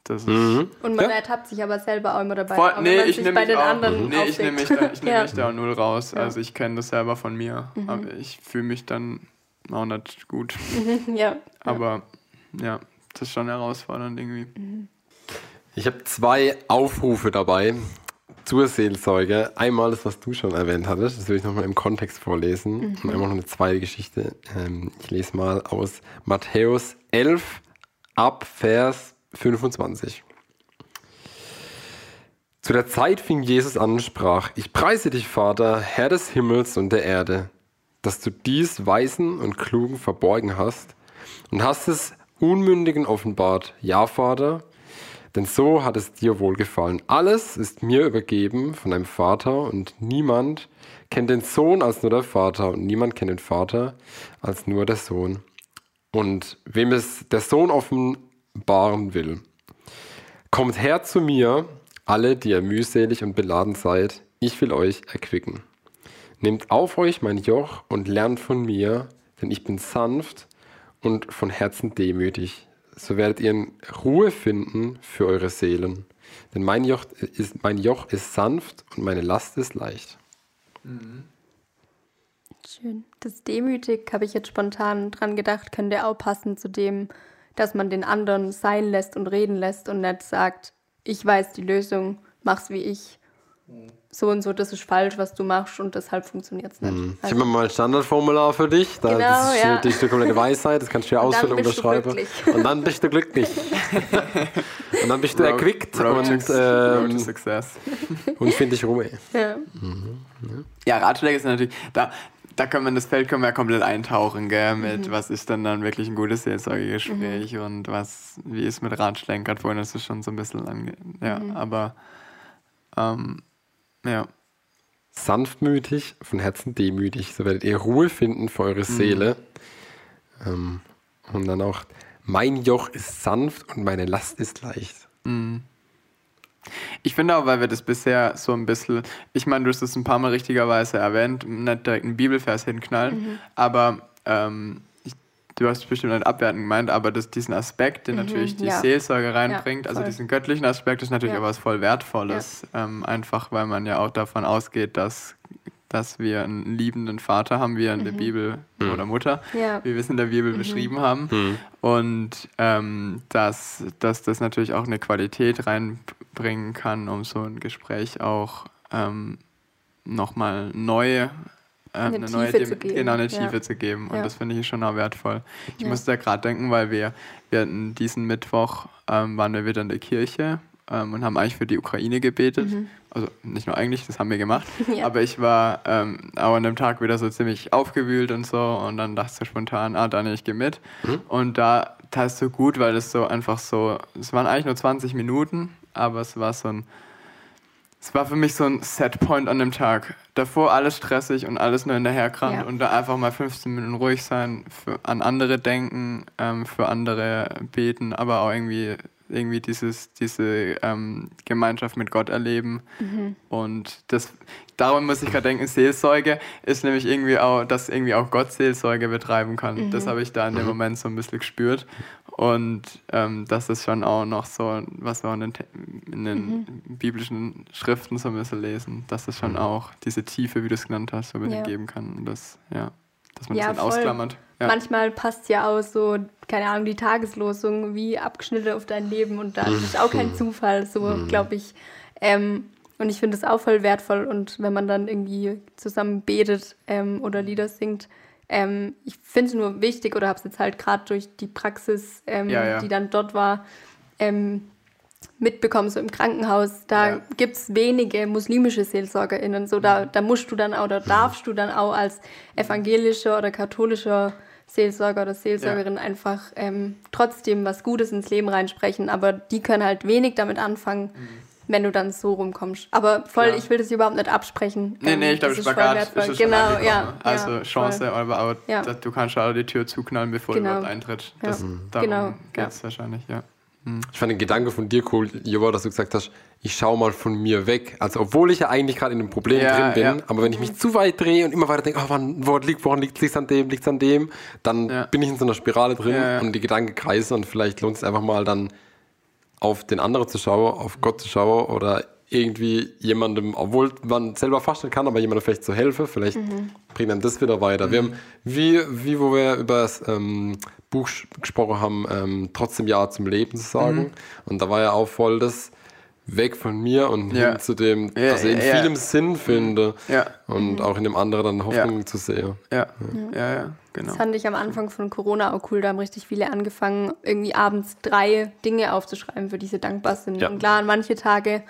Das ist mhm. Und man ja. ertappt sich aber selber auch immer dabei. Voll, nee, ich nehme mich, auch, nee, ich nehm mich, da, ich nehm ja. mich da auch null raus. Ja. Also ich kenne das selber von mir. Mhm. Aber ich fühle mich dann auch nicht gut. ja. Aber ja, das ist schon herausfordernd irgendwie. Mhm. Ich habe zwei Aufrufe dabei zur Seelsorge. Einmal das, was du schon erwähnt hattest, das will ich nochmal im Kontext vorlesen. Mhm. Und einmal noch eine zweite Geschichte. Ähm, ich lese mal aus Matthäus 11 ab Vers 25. Zu der Zeit fing Jesus an und sprach, ich preise dich, Vater, Herr des Himmels und der Erde, dass du dies Weisen und Klugen verborgen hast und hast es Unmündigen offenbart. Ja, Vater, denn so hat es dir wohlgefallen. Alles ist mir übergeben von deinem Vater und niemand kennt den Sohn als nur der Vater und niemand kennt den Vater als nur der Sohn. Und wem es der Sohn offenbaren will, kommt her zu mir, alle, die ihr mühselig und beladen seid, ich will euch erquicken. Nehmt auf euch mein Joch und lernt von mir, denn ich bin sanft und von Herzen demütig so werdet ihr Ruhe finden für eure Seelen. Denn mein Joch ist, mein Joch ist sanft und meine Last ist leicht. Mhm. Schön. Das demütig habe ich jetzt spontan dran gedacht, könnte auch passen zu dem, dass man den anderen sein lässt und reden lässt und nicht sagt, ich weiß die Lösung, mach's wie ich. Mhm so und so, das ist falsch, was du machst und deshalb funktioniert es nicht. Hm. Also, ich habe mal ein Standardformular für dich. Da, genau, das ist ja. die, die komplette Weisheit, das kannst du ja ausfüllen und unterschreiben. Und dann bist du glücklich. und dann bist du road, erquickt road und, ähm, und finde ich Ruhe. Ja, mhm. ja. Ratschläge ist natürlich, da, da kann man das Feld können wir ja komplett eintauchen, gell, mit mhm. was ist dann dann wirklich ein gutes Seelsorgegespräch mhm. und was, wie ist mit Ratschlägen, gerade vorhin ist es schon so ein bisschen lang, ja, mhm. aber ähm, ja. Sanftmütig, von Herzen demütig, so werdet ihr Ruhe finden für eure mhm. Seele. Ähm, und dann auch, mein Joch ist sanft und meine Last ist leicht. Mhm. Ich finde auch, weil wir das bisher so ein bisschen, ich meine, du hast es ein paar Mal richtigerweise erwähnt, nicht direkt einen Bibelvers hinknallen, mhm. aber ähm, du hast bestimmt nicht abwertend gemeint, aber das, diesen Aspekt, den mhm, natürlich die ja. Seelsorge reinbringt, ja, also diesen göttlichen Aspekt, ist natürlich ja. auch was voll Wertvolles. Ähm, einfach, weil man ja auch davon ausgeht, dass, dass wir einen liebenden Vater haben, wie er in mhm. der Bibel mhm. oder Mutter, wie wir es in der Bibel mhm. beschrieben haben. Mhm. Und ähm, dass, dass das natürlich auch eine Qualität reinbringen kann, um so ein Gespräch auch ähm, nochmal neu eine, eine neue Tiefe zu geben. Genau, eine Tiefe ja. zu geben. Und ja. das finde ich schon auch wertvoll. Ich ja. musste da gerade denken, weil wir, wir hatten diesen Mittwoch ähm, waren wir wieder in der Kirche ähm, und haben eigentlich für die Ukraine gebetet. Mhm. Also nicht nur eigentlich, das haben wir gemacht. ja. Aber ich war ähm, auch an dem Tag wieder so ziemlich aufgewühlt und so. Und dann dachte ich spontan, ah, Daniel, ich gehe mit. Mhm. Und da tat es so gut, weil es so einfach so, es waren eigentlich nur 20 Minuten, aber es war so ein es war für mich so ein Setpoint an dem Tag. Davor alles stressig und alles nur hinterherkrannt ja. und da einfach mal 15 Minuten ruhig sein, für, an andere denken, ähm, für andere beten, aber auch irgendwie irgendwie dieses, diese ähm, Gemeinschaft mit Gott erleben. Mhm. Und das, darum muss ich gerade denken, Seelsorge ist nämlich irgendwie auch, dass irgendwie auch Gott Seelsorge betreiben kann. Mhm. Das habe ich da in dem. Moment so ein bisschen gespürt. Und ähm, das ist schon auch noch so, was wir in den, in den mhm. biblischen Schriften so ein bisschen lesen, dass es schon mhm. auch diese Tiefe, wie du es genannt hast, so ein bisschen ja. geben kann. Und das, ja, dass man ja, das dann ausklammert. Ja. Manchmal passt ja auch so, keine Ahnung, die Tageslosung wie abgeschnitten auf dein Leben und dann ist auch kein Zufall, so mhm. glaube ich. Ähm, und ich finde es auch voll wertvoll und wenn man dann irgendwie zusammen betet ähm, oder Lieder singt, ähm, ich finde es nur wichtig oder habe es jetzt halt gerade durch die Praxis, ähm, ja, ja. die dann dort war, ähm, mitbekommen, so im Krankenhaus, da ja. gibt es wenige muslimische SeelsorgerInnen. So, da, da musst du dann auch, oder darfst du dann auch als evangelischer oder katholischer Seelsorger oder Seelsorgerin ja. einfach ähm, trotzdem was Gutes ins Leben reinsprechen, aber die können halt wenig damit anfangen, mhm. Wenn du dann so rumkommst. Aber voll, ja. ich will das überhaupt nicht absprechen. Nee, nee, ich glaube, Spagat ist es Genau, ja. Also ja, Chance, voll. aber auch, ja. du kannst auch die Tür zuknallen, bevor genau. du überhaupt eintrittst. Das, mhm. Darum genau. geht es wahrscheinlich, ja. Ich fand den Gedanke von dir cool, Jova, dass du gesagt hast, ich schaue mal von mir weg. Also obwohl ich ja eigentlich gerade in einem Problem ja, drin bin, ja. aber wenn ich mich zu weit drehe und immer weiter denke, oh, wann, woran liegt woran liegt es an dem, liegt es an dem, dann ja. bin ich in so einer Spirale drin und die Gedanken kreisen und vielleicht lohnt es einfach mal dann auf den anderen zu schauen, auf Gott zu schauen oder irgendwie jemandem, obwohl man selber fasten kann, aber jemandem vielleicht zu helfen, vielleicht mhm. bringt dann das wieder weiter. Mhm. Wir haben, wie, wie wo wir über das ähm, Buch gesprochen haben, ähm, trotzdem Ja zum Leben zu sagen. Mhm. Und da war ja auch voll das weg von mir und ja. hin zu dem, ja, dass ich in ja, vielem Sinn finde und auch in dem anderen dann Hoffnung zu sehen. Ja. Ja. ja, genau. Das fand ich am Anfang von Corona auch cool. Da haben richtig viele angefangen, irgendwie abends drei Dinge aufzuschreiben, für die sie dankbar sind. Und klar, an manche Tage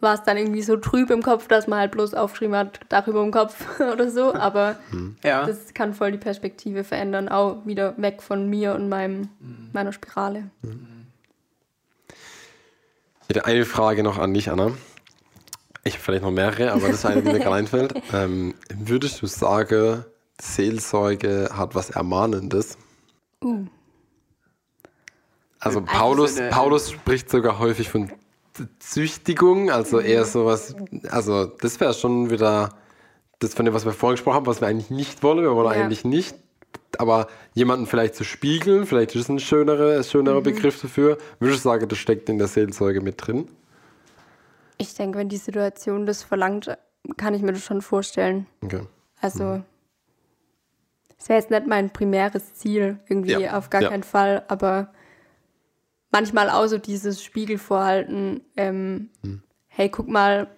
war es dann irgendwie so trüb im Kopf, dass man halt bloß aufgeschrieben hat, Dach über dem Kopf oder so. Aber mhm. ja. das kann voll die Perspektive verändern, auch wieder weg von mir und meinem, mhm. meiner Spirale. Mhm. Ich hätte eine Frage noch an dich, Anna. Ich habe vielleicht noch mehrere, aber das ist eine, die mir gerade einfällt. Ähm, würdest du sagen, Seelsorge hat was Ermahnendes? Uh. Also Paulus, Paulus spricht sogar häufig von Züchtigung, also eher sowas, also das wäre schon wieder das von dem, was wir vorhin gesprochen haben, was wir eigentlich nicht wollen, wir wollen ja. eigentlich nicht, aber jemanden vielleicht zu spiegeln, vielleicht ist es ein schönerer, schönerer mhm. Begriff dafür, würde ich sagen, das steckt in der Seelsorge mit drin. Ich denke, wenn die Situation das verlangt, kann ich mir das schon vorstellen. Okay. Also, mhm. es wäre jetzt nicht mein primäres Ziel, irgendwie ja. auf gar ja. keinen Fall, aber manchmal auch so dieses Spiegelvorhalten, ähm, hm. hey, guck mal,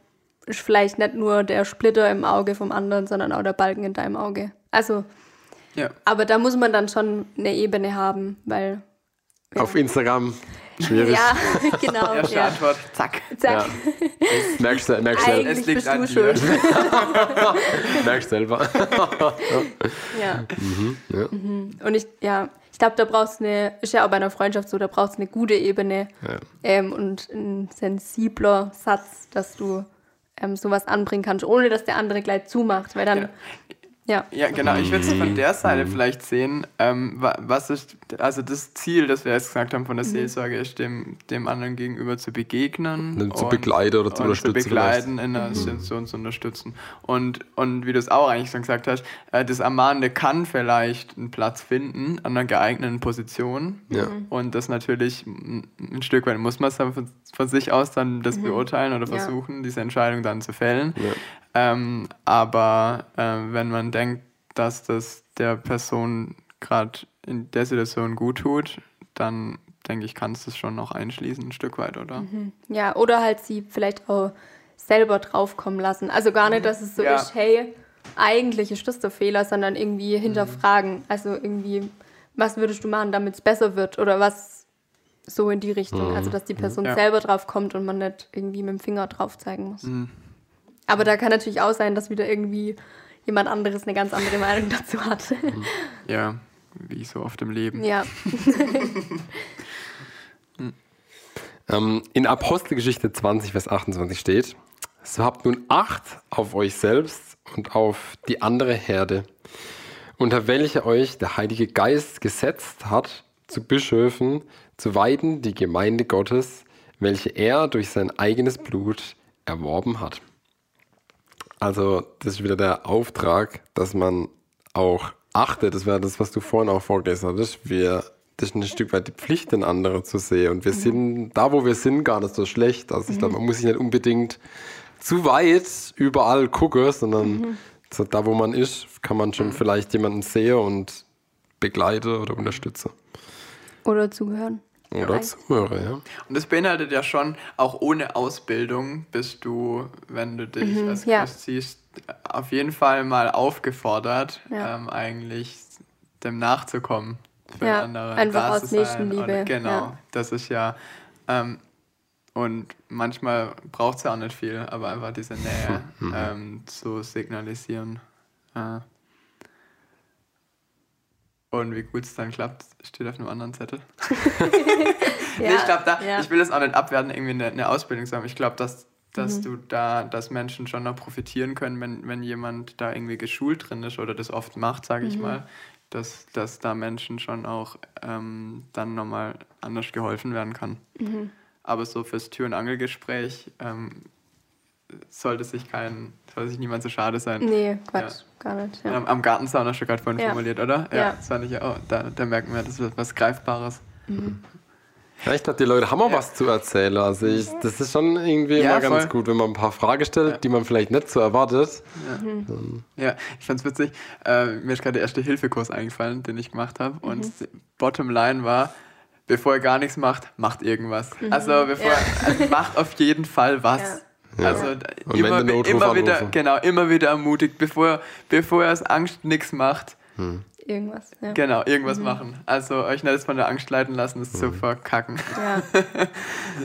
ist vielleicht nicht nur der Splitter im Auge vom anderen, sondern auch der Balken in deinem Auge. Also, ja. aber da muss man dann schon eine Ebene haben, weil. Ja. Auf Instagram. Schwierig. Ja, genau. Erste ja. Antwort, zack. Zack. Ja. Merkst du, merkst du. Es liegt an dir. merkst selber. ja. Mhm, ja. Mhm. Und ich, ja, ich glaube, da brauchst du eine, ist ja auch bei einer Freundschaft so, da brauchst du eine gute Ebene ja. ähm, und ein sensibler Satz, dass du ähm, sowas anbringen kannst, ohne dass der andere gleich zumacht, weil dann. Ja. Ja. ja, genau. Ich würde es von der Seite mhm. vielleicht sehen. Ähm, was ist, also das Ziel, das wir jetzt gesagt haben von der mhm. Seelsorge, ist dem, dem anderen gegenüber zu begegnen. Und, zu begleiten oder zu unterstützen. Zu begleiten, in der mhm. Situation zu unterstützen. Und, und wie du es auch eigentlich schon gesagt hast, äh, das Ermahnende kann vielleicht einen Platz finden an einer geeigneten Position. Ja. Und das natürlich ein Stück weit muss man es dann von, von, sich aus dann das mhm. beurteilen oder versuchen, ja. diese Entscheidung dann zu fällen. Ja. Ähm, aber äh, wenn man denkt, dass das der Person gerade in der Situation gut tut, dann denke ich, kannst du es schon noch einschließen, ein Stück weit, oder? Mhm. Ja, oder halt sie vielleicht auch selber draufkommen lassen. Also gar nicht, dass es so ja. ist, hey, eigentlich ist das der Fehler, sondern irgendwie mhm. hinterfragen. Mhm. Also irgendwie, was würdest du machen, damit es besser wird? Oder was so in die Richtung. Mhm. Also, dass die Person ja. selber drauf kommt und man nicht irgendwie mit dem Finger drauf zeigen muss. Aber da kann natürlich auch sein, dass wieder irgendwie jemand anderes eine ganz andere Meinung dazu hat. Ja, wie so oft im Leben. Ja. ähm, in Apostelgeschichte 20, Vers 28 steht, So habt nun Acht auf euch selbst und auf die andere Herde, unter welche euch der Heilige Geist gesetzt hat, zu Bischöfen, zu weiden die Gemeinde Gottes, welche er durch sein eigenes Blut erworben hat. Also, das ist wieder der Auftrag, dass man auch achtet. Das wäre das, was du vorhin auch vorgelesen hattest. Wir, das ist ein Stück weit die Pflicht, den anderen zu sehen. Und wir sind da, wo wir sind, gar nicht so schlecht. Also, ich glaube, man muss sich nicht unbedingt zu weit überall gucken, sondern so da, wo man ist, kann man schon vielleicht jemanden sehen und begleiten oder unterstützen. Oder zuhören. Oder Ja. zuhören, ja. Und das beinhaltet ja schon, auch ohne Ausbildung bist du, wenn du dich als ja. Christ siehst, auf jeden Fall mal aufgefordert, Ja. ähm, eigentlich dem nachzukommen. Für Ja, den anderen einfach aus. Nächstenliebe, genau, ja. das ist ja. Ähm, und manchmal braucht es ja auch nicht viel, aber einfach diese Nähe Mhm. ähm, zu signalisieren. Äh. Und wie gut es dann klappt, steht auf einem anderen Zettel. Nee, ich glaube, da, ja. ich will das auch nicht abwerten, irgendwie eine, eine Ausbildung zu haben. Ich glaube, dass, dass Mhm. du da, dass Menschen schon noch profitieren können, wenn, wenn jemand da irgendwie geschult drin ist oder das oft macht, sage Mhm. ich mal, dass, dass da Menschen schon auch ähm, dann nochmal anders geholfen werden kann. Mhm. Aber so fürs Tür- und Angelgespräch ähm, sollte sich kein, sollte sich niemand so schade sein. Nee, Quatsch, gar nicht. Ja. Am, am Gartenzaun hast du gerade vorhin Ja. formuliert, oder? Ja. das fand ich ja auch. Da, da merken wir, das ist was Greifbares. Ja, ich glaube, die Leute haben auch was zu erzählen. Also ich, das ist schon irgendwie Ja, immer ganz voll. gut, wenn man ein paar Fragen stellt, die man vielleicht nicht so erwartet. Ja, ich fand's witzig. Äh, mir ist gerade der erste Hilfekurs eingefallen, den ich gemacht habe. Und Bottom Line war, bevor ihr gar nichts macht, macht irgendwas. Also bevor Ja. also macht auf jeden Fall was. Ja. Also Und wenn immer, der Notruf immer wieder, anrufen. genau, immer wieder ermutigt, bevor, bevor ihr aus Angst nichts macht, Irgendwas. Ja. genau, irgendwas machen. Also euch nicht von der Angst leiten lassen, das zu verkacken. ja.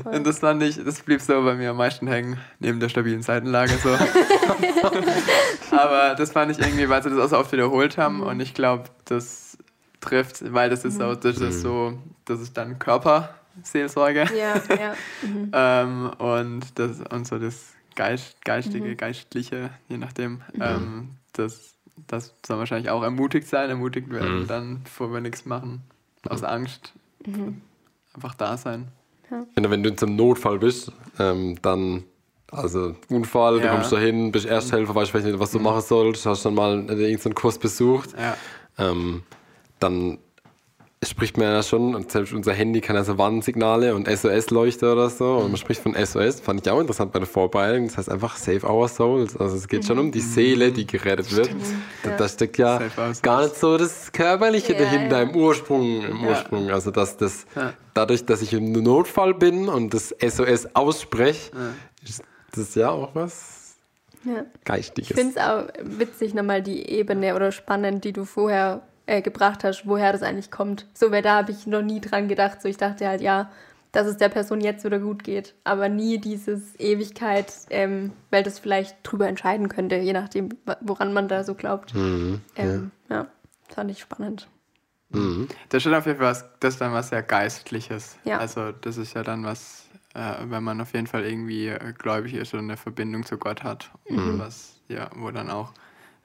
Und das fand ich, das blieb so bei mir am meisten hängen, neben der stabilen Seitenlage so. Aber das fand ich irgendwie, weil sie das auch so oft wiederholt haben und ich glaube, das trifft, weil das ist so, das ist so, das ist dann Körperseelsorge Ja, ja. Mhm. ähm, und das und so das Geist, geistige, geistliche, je nachdem, ähm, das, das soll wahrscheinlich auch ermutigt sein, ermutigt werden, dann, bevor wir nichts machen, aus Angst, einfach da sein. Wenn, wenn du in so einem Notfall bist, ähm, dann, also Unfall, du Ja. kommst da hin, bist Ersthelfer, weißt vielleicht nicht, was du machen sollst, hast dann mal irgendeinen Kurs besucht, Ja. ähm, dann spricht man ja schon, und selbst unser Handy kann ja so Warnsignale und SOS-Leuchte oder so, und man spricht von SOS, fand ich auch interessant bei der Vorbereitung, das heißt einfach Save Our Souls, also es geht schon um die Seele, die gerettet wird. Da, da steckt ja gar nicht so das Körperliche Ja, dahinter ja. im Ursprung, im Ursprung, also dass das, dadurch, dass ich im Notfall bin und das SOS ausspreche, ist das ja auch was ja. Geistiges. Ich finde es auch witzig, nochmal die Ebene oder spannend, die du vorher äh, gebracht hast, woher das eigentlich kommt. So, weil da habe ich noch nie dran gedacht. So, ich dachte halt, ja, dass es der Person jetzt wieder gut geht, aber nie dieses Ewigkeit, ähm, weil das vielleicht drüber entscheiden könnte, je nachdem, woran man da so glaubt. Mhm, ähm, ja. das fand ich spannend. Das ist auf jeden Fall was, das ist dann was sehr Geistliches. Ja. Also das ist ja dann was, äh, wenn man auf jeden Fall irgendwie äh, gläubig ist und eine Verbindung zu Gott hat. Und was, ja, wo dann auch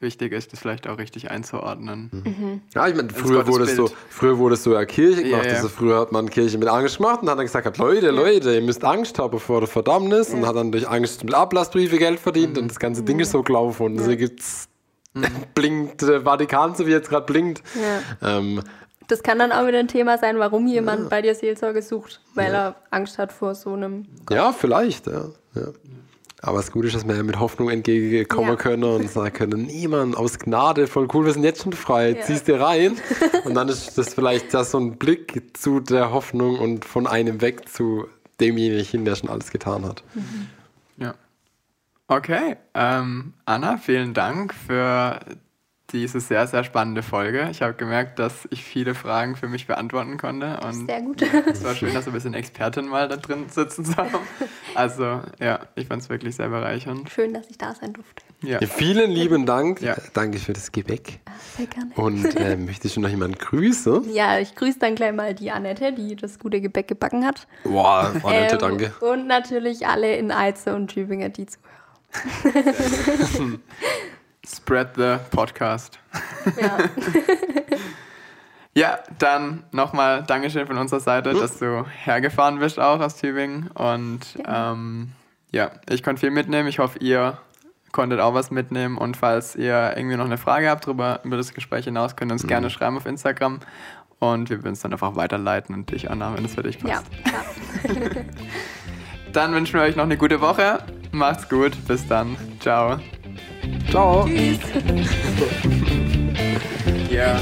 wichtig ist, das vielleicht auch richtig einzuordnen. Ja, ich meine, früher wurde, es so, früher wurde es so ja Kirche gemacht. Ja, ja. Also früher hat man Kirche mit Angst gemacht und hat dann gesagt, Leute, Leute, ihr müsst Angst haben vor der Verdammnis und hat dann durch Angst mit Ablassbriefe Geld verdient und das ganze Ding ist so gelaufen und deswegen gibt's blinkt der Vatikan, so wie jetzt gerade blinkt. Ja. Ähm, Das kann dann auch wieder ein Thema sein, warum jemand bei dir Seelsorge sucht, weil er Angst hat vor so einem. ja, vielleicht, ja, ja. Aber das Gute ist, dass wir ja mit Hoffnung entgegenkommen Ja. können und sagen können, niemand aus Gnade, voll cool, wir sind jetzt schon frei, Ja. ziehst dir rein. Und dann ist das vielleicht das so ein Blick zu der Hoffnung und von einem weg zu demjenigen hin, der schon alles getan hat. Ja. Okay, ähm, Anna, vielen Dank für diese sehr, sehr spannende Folge. Ich habe gemerkt, dass ich viele Fragen für mich beantworten konnte. Und Sehr gut. es war schön, dass wir ein bisschen Expertin mal da drin sitzen haben. Also, ja, ich fand es wirklich sehr bereichernd. Schön, dass ich da sein durfte. Ja. Ja, vielen lieben Dank. Ja. Danke für das Gebäck. Sehr gerne. Und äh, möchtest du noch jemanden grüßen? Ja, ich grüße dann gleich mal die Annette, die das gute Gebäck gebacken hat. Boah, Annette, Ähm, danke. Und natürlich alle in Eize und Tübingen, die zuhören. Spread the Podcast. Ja. Ja, dann nochmal Dankeschön von unserer Seite, dass du hergefahren bist auch aus Tübingen. Und ähm, ja, ich konnte viel mitnehmen. Ich hoffe, ihr konntet auch was mitnehmen. Und falls ihr irgendwie noch eine Frage habt drüber, über das Gespräch hinaus, könnt ihr uns gerne schreiben auf Instagram. Und wir würden es dann einfach weiterleiten und dich annehmen, wenn es für dich passt. ja, klar. Dann wünschen wir euch noch eine gute Woche. Macht's gut. Bis dann. Ciao. Ciao. Tschüss. Ja.